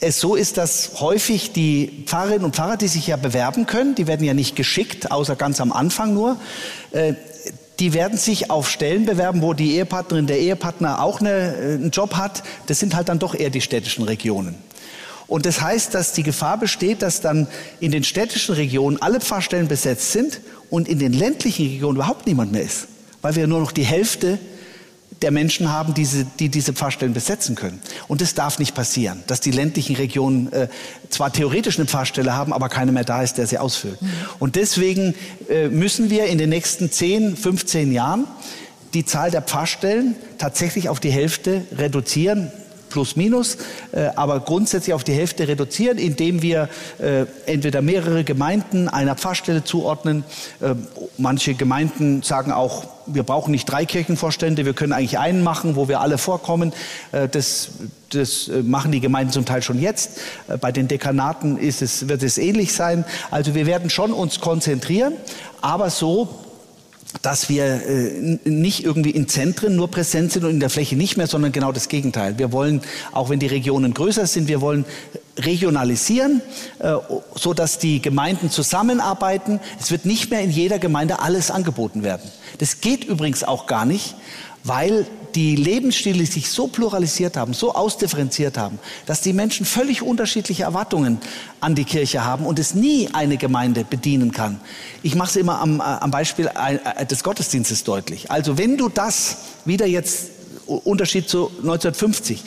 es so ist, dass häufig die Pfarrerinnen und Pfarrer, die sich ja bewerben können, die werden ja nicht geschickt, außer ganz am Anfang nur, äh, die werden sich auf Stellen bewerben, wo die Ehepartnerin, der Ehepartner auch eine, äh, einen Job hat. Das sind halt dann doch eher die städtischen Regionen. Und das heißt, dass die Gefahr besteht, dass dann in den städtischen Regionen alle Pfarrstellen besetzt sind und in den ländlichen Regionen überhaupt niemand mehr ist, weil wir nur noch die Hälfte der Menschen haben, diese, die diese Pfarrstellen besetzen können. Und das darf nicht passieren, dass die ländlichen Regionen äh, zwar theoretisch eine Pfarrstelle haben, aber keiner mehr da ist, der sie ausfüllt. Mhm. Und deswegen äh, müssen wir in den nächsten 10, 15 Jahren die Zahl der Pfarrstellen tatsächlich auf die Hälfte reduzieren plus minus, äh, aber grundsätzlich auf die Hälfte reduzieren, indem wir äh, entweder mehrere Gemeinden einer Pfarrstelle zuordnen. Äh, manche Gemeinden sagen auch, wir brauchen nicht drei Kirchenvorstände, wir können eigentlich einen machen, wo wir alle vorkommen. Äh, das, das äh, machen die Gemeinden zum Teil schon jetzt. Äh, bei den Dekanaten ist es, wird es ähnlich sein. Also wir werden schon uns konzentrieren, aber so, dass wir äh, nicht irgendwie in Zentren nur präsent sind und in der Fläche nicht mehr, sondern genau das Gegenteil. Wir wollen, auch wenn die Regionen größer sind, wir wollen regionalisieren, äh, so dass die Gemeinden zusammenarbeiten. Es wird nicht mehr in jeder Gemeinde alles angeboten werden. Das geht übrigens auch gar nicht, weil die Lebensstile sich so pluralisiert haben, so ausdifferenziert haben, dass die Menschen völlig unterschiedliche Erwartungen an die Kirche haben und es nie eine Gemeinde bedienen kann. Ich mache es immer am, am Beispiel äh, des Gottesdienstes deutlich. Also wenn du das wieder jetzt Unterschied zu 1950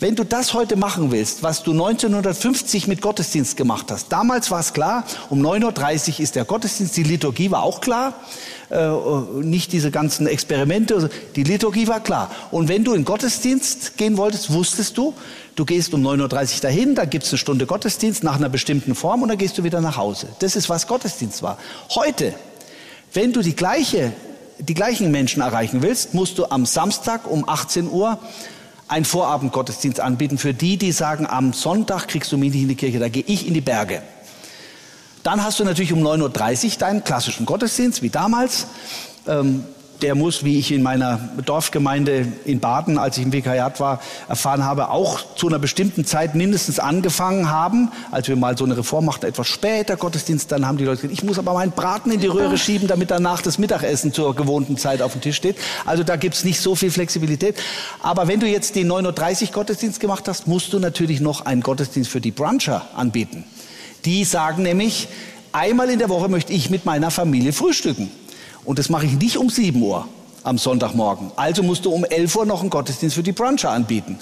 wenn du das heute machen willst, was du 1950 mit Gottesdienst gemacht hast, damals war es klar, um 9.30 Uhr ist der Gottesdienst, die Liturgie war auch klar, äh, nicht diese ganzen Experimente, die Liturgie war klar. Und wenn du in Gottesdienst gehen wolltest, wusstest du, du gehst um 9.30 Uhr dahin, da gibt es eine Stunde Gottesdienst nach einer bestimmten Form und dann gehst du wieder nach Hause. Das ist, was Gottesdienst war. Heute, wenn du die gleiche die gleichen Menschen erreichen willst, musst du am Samstag um 18 Uhr einen Vorabendgottesdienst anbieten für die, die sagen, am Sonntag kriegst du mich nicht in die Kirche, da gehe ich in die Berge. Dann hast du natürlich um 9.30 Uhr deinen klassischen Gottesdienst, wie damals. Ähm, der muss, wie ich in meiner Dorfgemeinde in Baden, als ich im Vikariat war, erfahren habe, auch zu einer bestimmten Zeit mindestens angefangen haben. Als wir mal so eine Reform machten, etwas später Gottesdienst, dann haben die Leute gesagt, ich muss aber meinen Braten in die Röhre schieben, damit danach das Mittagessen zur gewohnten Zeit auf dem Tisch steht. Also da gibt's nicht so viel Flexibilität. Aber wenn du jetzt den 9.30 Uhr Gottesdienst gemacht hast, musst du natürlich noch einen Gottesdienst für die Bruncher anbieten. Die sagen nämlich, einmal in der Woche möchte ich mit meiner Familie frühstücken. Und das mache ich nicht um 7 Uhr am Sonntagmorgen. Also musst du um 11 Uhr noch einen Gottesdienst für die Bruncher anbieten.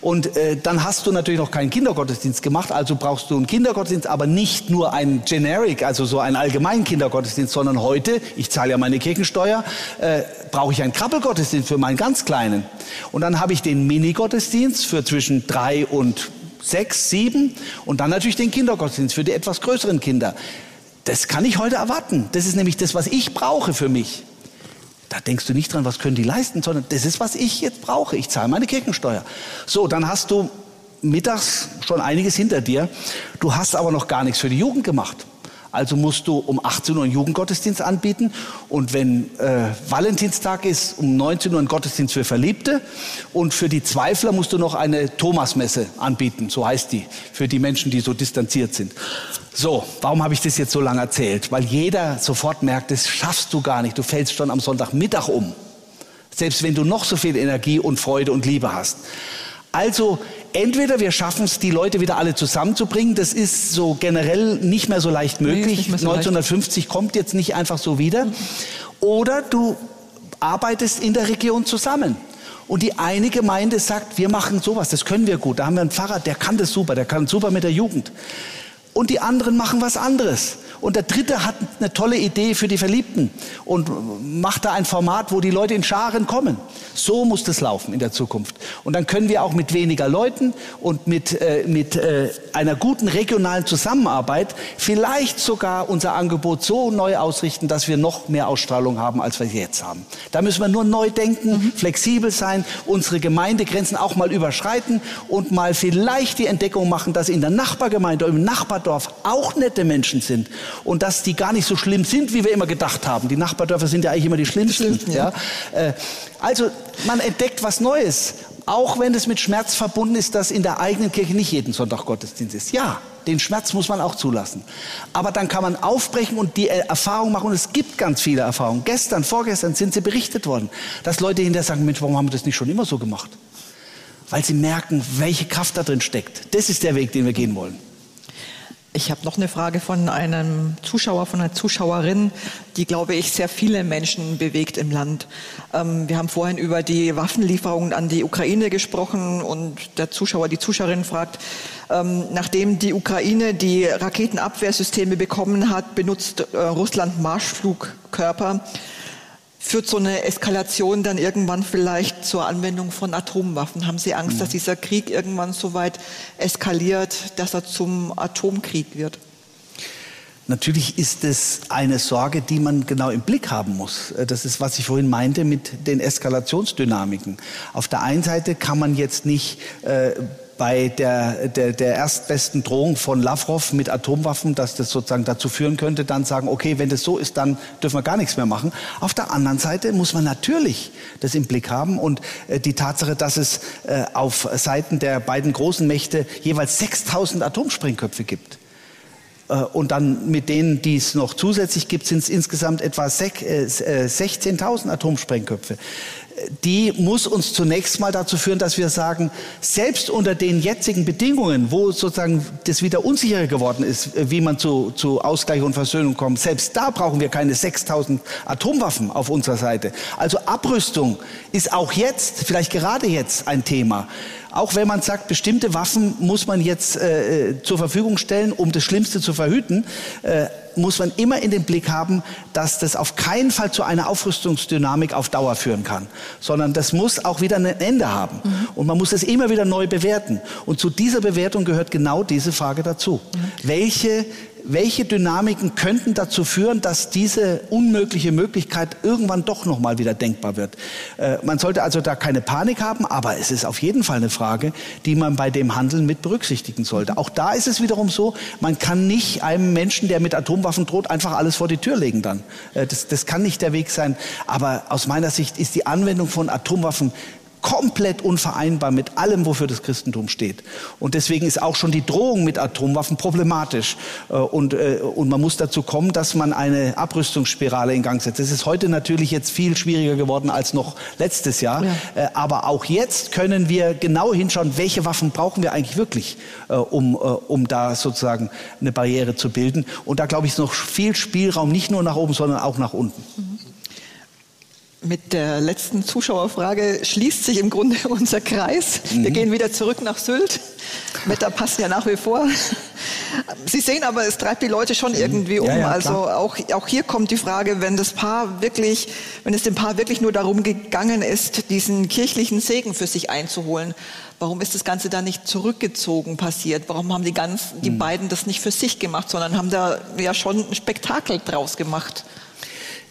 Und äh, dann hast du natürlich noch keinen Kindergottesdienst gemacht, also brauchst du einen Kindergottesdienst, aber nicht nur einen Generic, also so einen allgemeinen Kindergottesdienst, sondern heute, ich zahle ja meine Kirchensteuer, äh, brauche ich einen Krabbelgottesdienst für meinen ganz Kleinen. Und dann habe ich den Mini-Gottesdienst für zwischen drei und sechs, sieben und dann natürlich den Kindergottesdienst für die etwas größeren Kinder. Das kann ich heute erwarten. Das ist nämlich das, was ich brauche für mich. Da denkst du nicht dran, was können die leisten, sondern das ist, was ich jetzt brauche. Ich zahle meine Kirchensteuer. So, dann hast du mittags schon einiges hinter dir. Du hast aber noch gar nichts für die Jugend gemacht. Also musst du um 18 Uhr einen Jugendgottesdienst anbieten und wenn äh, Valentinstag ist, um 19 Uhr einen Gottesdienst für Verliebte und für die Zweifler musst du noch eine Thomasmesse anbieten, so heißt die, für die Menschen, die so distanziert sind. So, warum habe ich das jetzt so lange erzählt? Weil jeder sofort merkt, das schaffst du gar nicht, du fällst schon am Sonntagmittag um. Selbst wenn du noch so viel Energie und Freude und Liebe hast. Also entweder wir schaffen es, die Leute wieder alle zusammenzubringen. Das ist so generell nicht mehr so leicht möglich. Nee, so 1950 leicht. kommt jetzt nicht einfach so wieder. Oder du arbeitest in der Region zusammen. Und die eine Gemeinde sagt, wir machen sowas, das können wir gut. Da haben wir einen Pfarrer, der kann das super, der kann super mit der Jugend. Und die anderen machen was anderes. Und der dritte hat eine tolle Idee für die Verliebten und macht da ein Format, wo die Leute in Scharen kommen. So muss das laufen in der Zukunft. Und dann können wir auch mit weniger Leuten und mit, äh, mit äh, einer guten regionalen Zusammenarbeit vielleicht sogar unser Angebot so neu ausrichten, dass wir noch mehr Ausstrahlung haben, als wir jetzt haben. Da müssen wir nur neu denken, mhm. flexibel sein, unsere Gemeindegrenzen auch mal überschreiten und mal vielleicht die Entdeckung machen, dass in der Nachbargemeinde, im Nachbardorf auch nette Menschen sind und dass die gar nicht so schlimm sind, wie wir immer gedacht haben. Die Nachbardörfer sind ja eigentlich immer die schlimmsten. Schlimm, ja. ja. Äh, also man entdeckt was Neues, auch wenn es mit Schmerz verbunden ist, dass in der eigenen Kirche nicht jeden Sonntag Gottesdienst ist. Ja, den Schmerz muss man auch zulassen. Aber dann kann man aufbrechen und die Erfahrung machen. Und es gibt ganz viele Erfahrungen. Gestern, vorgestern sind sie berichtet worden, dass Leute hinterher sagen, Mensch, warum haben wir das nicht schon immer so gemacht? weil sie merken, welche Kraft da drin steckt. Das ist der Weg, den wir gehen wollen. Ich habe noch eine Frage von einem Zuschauer, von einer Zuschauerin, die, glaube ich, sehr viele Menschen bewegt im Land. Ähm, wir haben vorhin über die Waffenlieferungen an die Ukraine gesprochen und der Zuschauer, die Zuschauerin fragt, ähm, nachdem die Ukraine die Raketenabwehrsysteme bekommen hat, benutzt äh, Russland Marschflugkörper führt so eine Eskalation dann irgendwann vielleicht zur Anwendung von Atomwaffen? Haben Sie Angst, dass mhm. dieser Krieg irgendwann so weit eskaliert, dass er zum Atomkrieg wird? Natürlich ist es eine Sorge, die man genau im Blick haben muss. Das ist, was ich vorhin meinte mit den Eskalationsdynamiken. Auf der einen Seite kann man jetzt nicht äh, bei der, der, der erstbesten Drohung von Lavrov mit Atomwaffen, dass das sozusagen dazu führen könnte, dann sagen, okay, wenn das so ist, dann dürfen wir gar nichts mehr machen. Auf der anderen Seite muss man natürlich das im Blick haben und äh, die Tatsache, dass es äh, auf Seiten der beiden großen Mächte jeweils 6000 Atomsprengköpfe gibt. Äh, und dann mit denen, die es noch zusätzlich gibt, sind es insgesamt etwa 16.000 äh, Atomsprengköpfe die muss uns zunächst mal dazu führen, dass wir sagen, selbst unter den jetzigen Bedingungen, wo sozusagen das wieder unsicherer geworden ist, wie man zu, zu Ausgleich und Versöhnung kommt, selbst da brauchen wir keine 6000 Atomwaffen auf unserer Seite. Also Abrüstung ist auch jetzt, vielleicht gerade jetzt ein Thema. Auch wenn man sagt, bestimmte Waffen muss man jetzt äh, äh zur Verfügung stellen, um das Schlimmste zu verhüten. Äh, muss man immer in den Blick haben, dass das auf keinen Fall zu einer Aufrüstungsdynamik auf Dauer führen kann, sondern das muss auch wieder ein Ende haben. Mhm. Und man muss es immer wieder neu bewerten. Und zu dieser Bewertung gehört genau diese Frage dazu. Mhm. Welche welche Dynamiken könnten dazu führen, dass diese unmögliche Möglichkeit irgendwann doch noch mal wieder denkbar wird? Äh, man sollte also da keine Panik haben, aber es ist auf jeden Fall eine Frage, die man bei dem Handeln mit berücksichtigen sollte. Auch da ist es wiederum so, man kann nicht einem Menschen, der mit Atomwaffen droht, einfach alles vor die Tür legen dann. Äh, das, das kann nicht der Weg sein. Aber aus meiner Sicht ist die Anwendung von Atomwaffen komplett unvereinbar mit allem, wofür das Christentum steht. Und deswegen ist auch schon die Drohung mit Atomwaffen problematisch. Äh, und, äh, und man muss dazu kommen, dass man eine Abrüstungsspirale in Gang setzt. Das ist heute natürlich jetzt viel schwieriger geworden als noch letztes Jahr. Ja. Äh, aber auch jetzt können wir genau hinschauen, welche Waffen brauchen wir eigentlich wirklich, um, um da sozusagen eine Barriere zu bilden. Und da glaube ich, ist noch viel Spielraum, nicht nur nach oben, sondern auch nach unten. Mhm. Mit der letzten Zuschauerfrage schließt sich im Grunde [laughs] unser Kreis. Mhm. Wir gehen wieder zurück nach Sylt. Wetter passt ja nach wie vor. Sie sehen aber, es treibt die Leute schon irgendwie um. Ja, ja, also auch, auch hier kommt die Frage, wenn das Paar wirklich, wenn es dem Paar wirklich nur darum gegangen ist, diesen kirchlichen Segen für sich einzuholen, warum ist das Ganze da nicht zurückgezogen passiert? Warum haben die, ganz, die mhm. beiden das nicht für sich gemacht, sondern haben da ja schon ein Spektakel draus gemacht?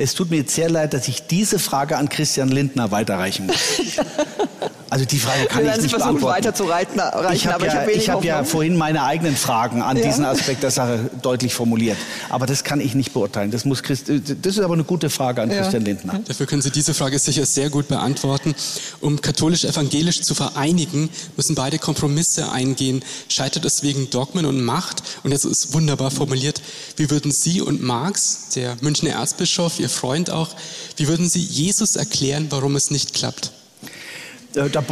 Es tut mir sehr leid, dass ich diese Frage an Christian Lindner weiterreichen muss. [laughs] Also die Frage kann ich nicht beantworten. weiter zu reiten, reichen, ich habe ja, ich hab ja vorhin meine eigenen Fragen an ja. diesen [laughs] Aspekt der Sache deutlich formuliert. Aber das kann ich nicht beurteilen. Das, muss Christ, das ist aber eine gute Frage an ja. Christian Lindner. Dafür können Sie diese Frage sicher sehr gut beantworten. Um katholisch-evangelisch zu vereinigen, müssen beide Kompromisse eingehen. Scheitert es wegen Dogmen und Macht? Und jetzt ist wunderbar formuliert. Wie würden Sie und Marx, der Münchner Erzbischof, Ihr Freund auch, wie würden Sie Jesus erklären, warum es nicht klappt? Äh, da,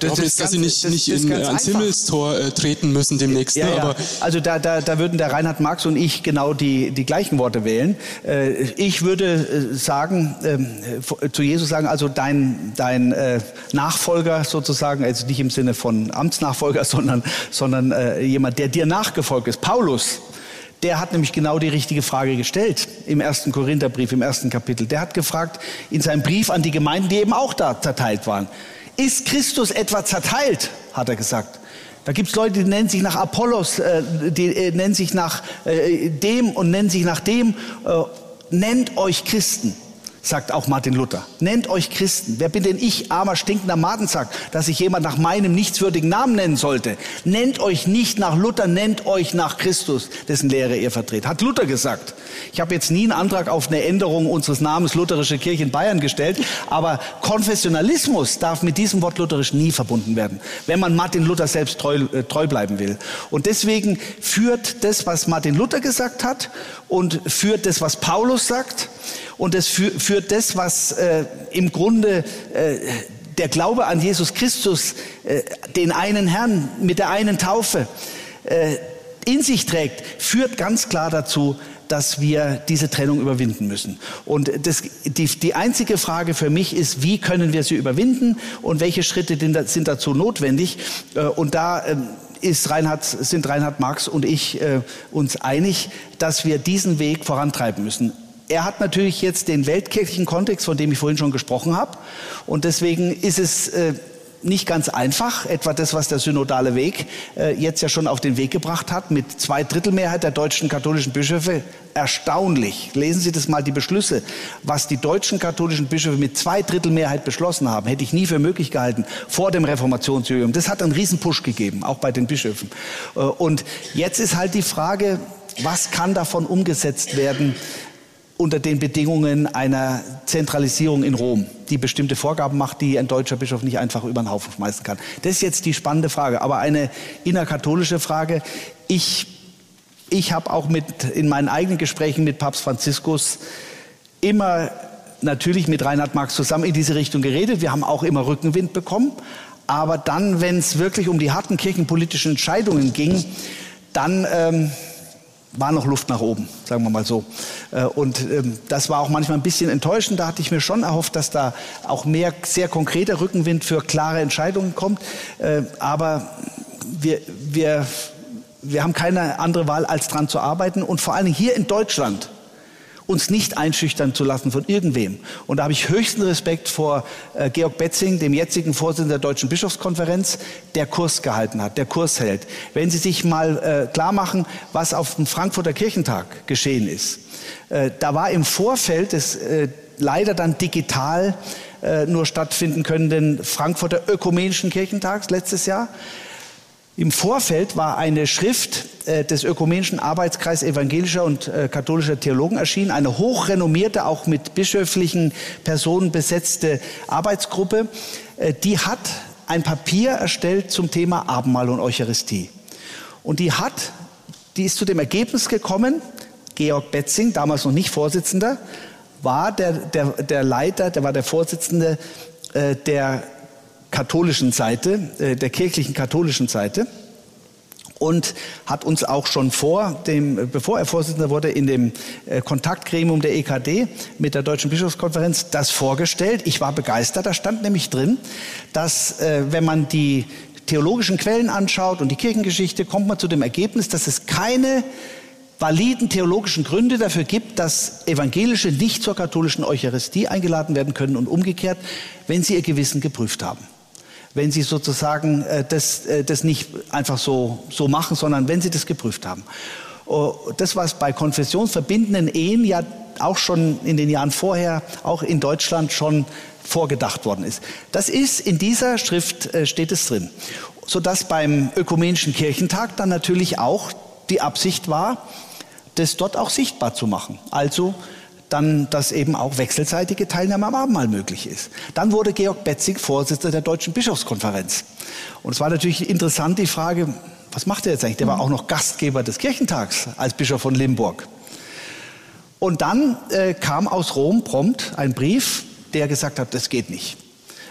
das ist jetzt, dass Sie nicht, das, nicht in, ans Himmelstor äh, treten müssen demnächst. Ja, ne? ja. Also da, da, da würden der Reinhard Marx und ich genau die, die gleichen Worte wählen. Äh, ich würde äh, sagen, äh, zu Jesus sagen, also dein, dein äh, Nachfolger sozusagen, also nicht im Sinne von Amtsnachfolger, [laughs] sondern, sondern jemand, der dir nachgefolgt ist, Paulus, der hat nämlich genau die richtige Frage gestellt im ersten Korintherbrief, im ersten Kapitel. Der hat gefragt in seinem Brief an die Gemeinden, die eben auch da zerteilt waren. Ist Christus etwa zerteilt? hat er gesagt. Da gibt es Leute, die nennen sich nach Apollos, äh, die äh, nennen sich nach äh, dem und nennen sich nach dem. Äh, nennt euch Christen sagt auch Martin Luther. Nennt euch Christen. Wer bin denn ich, armer, stinkender Madensack, dass sich jemand nach meinem nichtswürdigen Namen nennen sollte? Nennt euch nicht nach Luther, nennt euch nach Christus, dessen Lehre ihr vertretet. Hat Luther gesagt. Ich habe jetzt nie einen Antrag auf eine Änderung unseres Namens Lutherische Kirche in Bayern gestellt, aber Konfessionalismus darf mit diesem Wort lutherisch nie verbunden werden, wenn man Martin Luther selbst treu, äh, treu bleiben will. Und deswegen führt das, was Martin Luther gesagt hat und führt das, was Paulus sagt, und es führt das, was äh, im Grunde äh, der Glaube an Jesus Christus, äh, den einen Herrn mit der einen Taufe, äh, in sich trägt, führt ganz klar dazu, dass wir diese Trennung überwinden müssen. Und das, die, die einzige Frage für mich ist, wie können wir sie überwinden und welche Schritte sind dazu notwendig? Äh, und da ähm, ist Reinhard, sind Reinhard Marx und ich äh, uns einig, dass wir diesen Weg vorantreiben müssen. Er hat natürlich jetzt den weltkirchlichen Kontext, von dem ich vorhin schon gesprochen habe. Und deswegen ist es äh, nicht ganz einfach, etwa das, was der synodale Weg äh, jetzt ja schon auf den Weg gebracht hat, mit zwei Drittelmehrheit der deutschen katholischen Bischöfe. Erstaunlich. Lesen Sie das mal, die Beschlüsse, was die deutschen katholischen Bischöfe mit zwei Drittelmehrheit beschlossen haben, hätte ich nie für möglich gehalten vor dem Reformationsjubiläum. Das hat einen Riesenpush gegeben, auch bei den Bischöfen. Äh, und jetzt ist halt die Frage, was kann davon umgesetzt werden, unter den Bedingungen einer Zentralisierung in Rom, die bestimmte Vorgaben macht, die ein deutscher Bischof nicht einfach über den Haufen schmeißen kann. Das ist jetzt die spannende Frage, aber eine innerkatholische Frage. Ich, ich habe auch mit, in meinen eigenen Gesprächen mit Papst Franziskus immer natürlich mit Reinhard Marx zusammen in diese Richtung geredet. Wir haben auch immer Rückenwind bekommen. Aber dann, wenn es wirklich um die harten kirchenpolitischen Entscheidungen ging, dann ähm, war noch Luft nach oben, sagen wir mal so. Äh, und ähm, das war auch manchmal ein bisschen enttäuschend. Da hatte ich mir schon erhofft, dass da auch mehr sehr konkreter Rückenwind für klare Entscheidungen kommt. Äh, aber wir, wir, wir haben keine andere Wahl, als dran zu arbeiten. Und vor allen Dingen hier in Deutschland uns nicht einschüchtern zu lassen von irgendwem. Und da habe ich höchsten Respekt vor äh, Georg Betzing, dem jetzigen Vorsitzenden der Deutschen Bischofskonferenz, der Kurs gehalten hat, der Kurs hält. Wenn Sie sich mal äh, klar machen, was auf dem Frankfurter Kirchentag geschehen ist. Äh, da war im Vorfeld des äh, leider dann digital äh, nur stattfinden können, den Frankfurter Ökumenischen Kirchentags letztes Jahr. Im Vorfeld war eine Schrift äh, des Ökumenischen Arbeitskreis evangelischer und äh, katholischer Theologen erschienen, eine hochrenommierte, auch mit bischöflichen Personen besetzte Arbeitsgruppe. Äh, die hat ein Papier erstellt zum Thema Abendmahl und Eucharistie. Und die hat, die ist zu dem Ergebnis gekommen, Georg Betzing, damals noch nicht Vorsitzender, war der, der, der Leiter, der war der Vorsitzende der katholischen Seite, äh, der kirchlichen katholischen Seite und hat uns auch schon vor dem, bevor er Vorsitzender wurde, in dem äh, Kontaktgremium der EKD mit der Deutschen Bischofskonferenz das vorgestellt. Ich war begeistert. Da stand nämlich drin, dass äh, wenn man die theologischen Quellen anschaut und die Kirchengeschichte, kommt man zu dem Ergebnis, dass es keine validen theologischen Gründe dafür gibt, dass Evangelische nicht zur katholischen Eucharistie eingeladen werden können und umgekehrt, wenn sie ihr Gewissen geprüft haben wenn Sie sozusagen äh, das, äh, das nicht einfach so, so machen, sondern wenn Sie das geprüft haben. Oh, das, was bei konfessionsverbindenden Ehen ja auch schon in den Jahren vorher, auch in Deutschland schon vorgedacht worden ist. Das ist in dieser Schrift äh, steht es drin, sodass beim ökumenischen Kirchentag dann natürlich auch die Absicht war, das dort auch sichtbar zu machen. Also dann, dass eben auch wechselseitige Teilnahme am Abendmahl möglich ist. Dann wurde Georg Betzig Vorsitzender der Deutschen Bischofskonferenz. Und es war natürlich interessant die Frage, was macht er jetzt eigentlich? Der war auch noch Gastgeber des Kirchentags als Bischof von Limburg. Und dann äh, kam aus Rom prompt ein Brief, der gesagt hat, das geht nicht.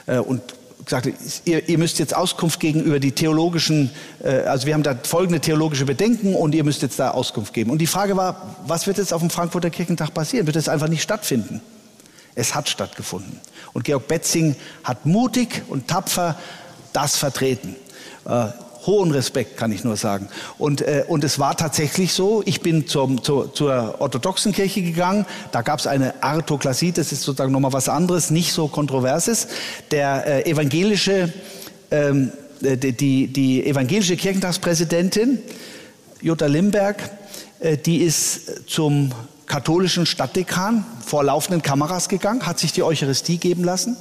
Äh, und sagte, ihr, ihr, müsst jetzt Auskunft geben über die theologischen, äh, also wir haben da folgende theologische Bedenken und ihr müsst jetzt da Auskunft geben. Und die Frage war, was wird jetzt auf dem Frankfurter Kirchentag passieren? Wird es einfach nicht stattfinden? Es hat stattgefunden. Und Georg Betzing hat mutig und tapfer das vertreten. Äh, hohen Respekt, kann ich nur sagen. Und, äh, und es war tatsächlich so, ich bin zum, zur, zur orthodoxen Kirche gegangen, da gab es eine Artoklasie, das ist sozusagen nochmal was anderes, nicht so kontroverses. Der äh, evangelische, ähm, äh, die, die evangelische Kirchentagspräsidentin, Jutta Limberg, äh, die ist zum katholischen Stadtdekan vor laufenden Kameras gegangen, hat sich die Eucharistie geben lassen.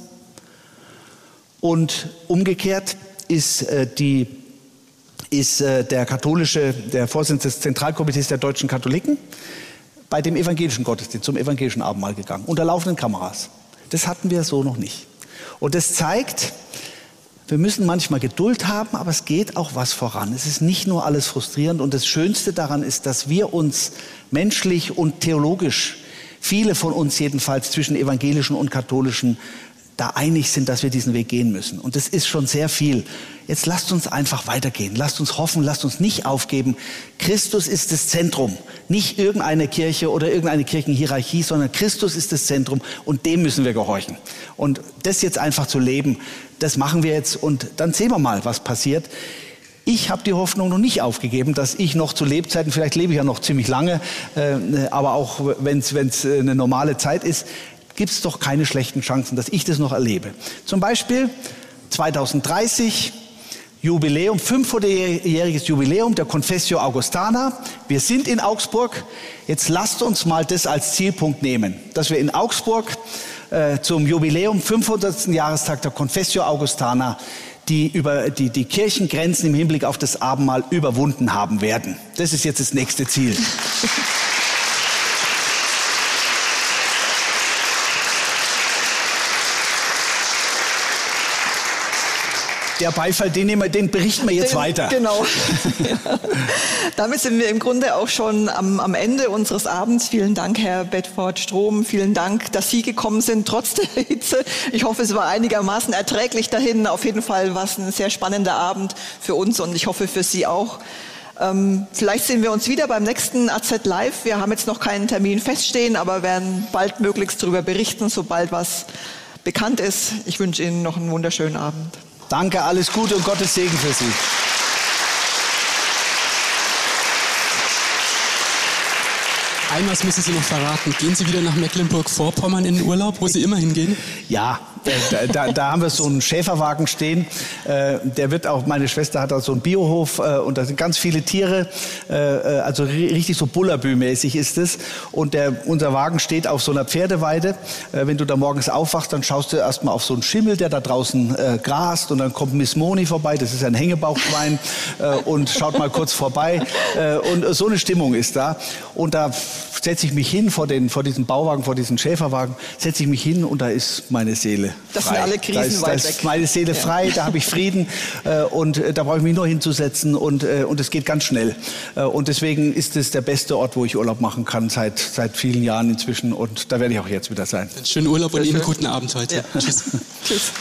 Und umgekehrt ist äh, die ist äh, der katholische, der Vorsitzende des Zentralkomitees der deutschen Katholiken bei dem evangelischen Gottesdienst, zum evangelischen Abendmahl gegangen, unter laufenden Kameras. Das hatten wir so noch nicht. Und das zeigt, wir müssen manchmal Geduld haben, aber es geht auch was voran. Es ist nicht nur alles frustrierend. Und das Schönste daran ist, dass wir uns menschlich und theologisch, viele von uns jedenfalls zwischen evangelischen und katholischen, da einig sind, dass wir diesen Weg gehen müssen. Und das ist schon sehr viel. Jetzt lasst uns einfach weitergehen. Lasst uns hoffen, lasst uns nicht aufgeben. Christus ist das Zentrum. Nicht irgendeine Kirche oder irgendeine Kirchenhierarchie, sondern Christus ist das Zentrum und dem müssen wir gehorchen. Und das jetzt einfach zu leben, das machen wir jetzt und dann sehen wir mal, was passiert. Ich habe die Hoffnung noch nicht aufgegeben, dass ich noch zu Lebzeiten, vielleicht lebe ich ja noch ziemlich lange, äh, aber auch wenn es eine normale Zeit ist, gibt es doch keine schlechten Chancen, dass ich das noch erlebe. Zum Beispiel 2030 Jubiläum, 500-jähriges Jubiläum der Confessio Augustana. Wir sind in Augsburg. Jetzt lasst uns mal das als Zielpunkt nehmen, dass wir in Augsburg äh, zum Jubiläum 500. Jahrestag der Confessio Augustana die über die, die Kirchengrenzen im Hinblick auf das Abendmahl überwunden haben werden. Das ist jetzt das nächste Ziel. [laughs] der Beifall, den, nehmen wir, den berichten wir jetzt den, weiter. Genau. [laughs] Damit sind wir im Grunde auch schon am, am, Ende unseres Abends. Vielen Dank, Herr Bedford Strom. Vielen Dank, dass Sie gekommen sind, trotz der Hitze. Ich hoffe, es war einigermaßen erträglich dahin. Auf jeden Fall war es ein sehr spannender Abend für uns und ich hoffe für Sie auch. Ähm, vielleicht sehen wir uns wieder beim nächsten AZ Live. Wir haben jetzt noch keinen Termin feststehen, aber werden bald möglichst darüber berichten, sobald was bekannt ist. Ich wünsche Ihnen noch einen wunderschönen Abend. Danke, alles Gute und Gottes Segen für Sie. Einmal müssen Sie noch verraten. Gehen Sie wieder nach Mecklenburg-Vorpommern in den Urlaub, wo Sie immer hingehen? Ja, da, da, da, haben wir so einen Schäferwagen stehen. Äh, der wird auch, meine Schwester hat auch so einen Biohof äh, und da sind ganz viele Tiere. Äh, äh also richtig so Bullabü-mäßig ist es. Und der, unser Wagen steht auf so einer Pferdeweide. Äh, wenn du da morgens aufwachst, dann schaust du erstmal auf so einen Schimmel, der da draußen äh, grast. Und dann kommt Miss Moni vorbei, das ist ein Hängebauchschwein, und schaut mal kurz vorbei. und so eine Stimmung ist da. Und da setze ich mich hin vor, den, vor diesem Bauwagen, vor diesem Schäferwagen, setze ich mich hin und da ist meine Seele das frei. sind alle Krisen da ist, weit da ist meine Seele ja. frei, da habe ich Frieden [laughs] äh, und äh, da brauche ich mich nur hinzusetzen und, äh, und es geht ganz schnell. Äh, und deswegen ist es der beste Ort, wo ich Urlaub machen kann seit, seit vielen Jahren inzwischen und da werde ich auch jetzt wieder sein. Schönen Urlaub und Ihnen guten Abend heute. Ja. Tschüss. [laughs] Tschüss.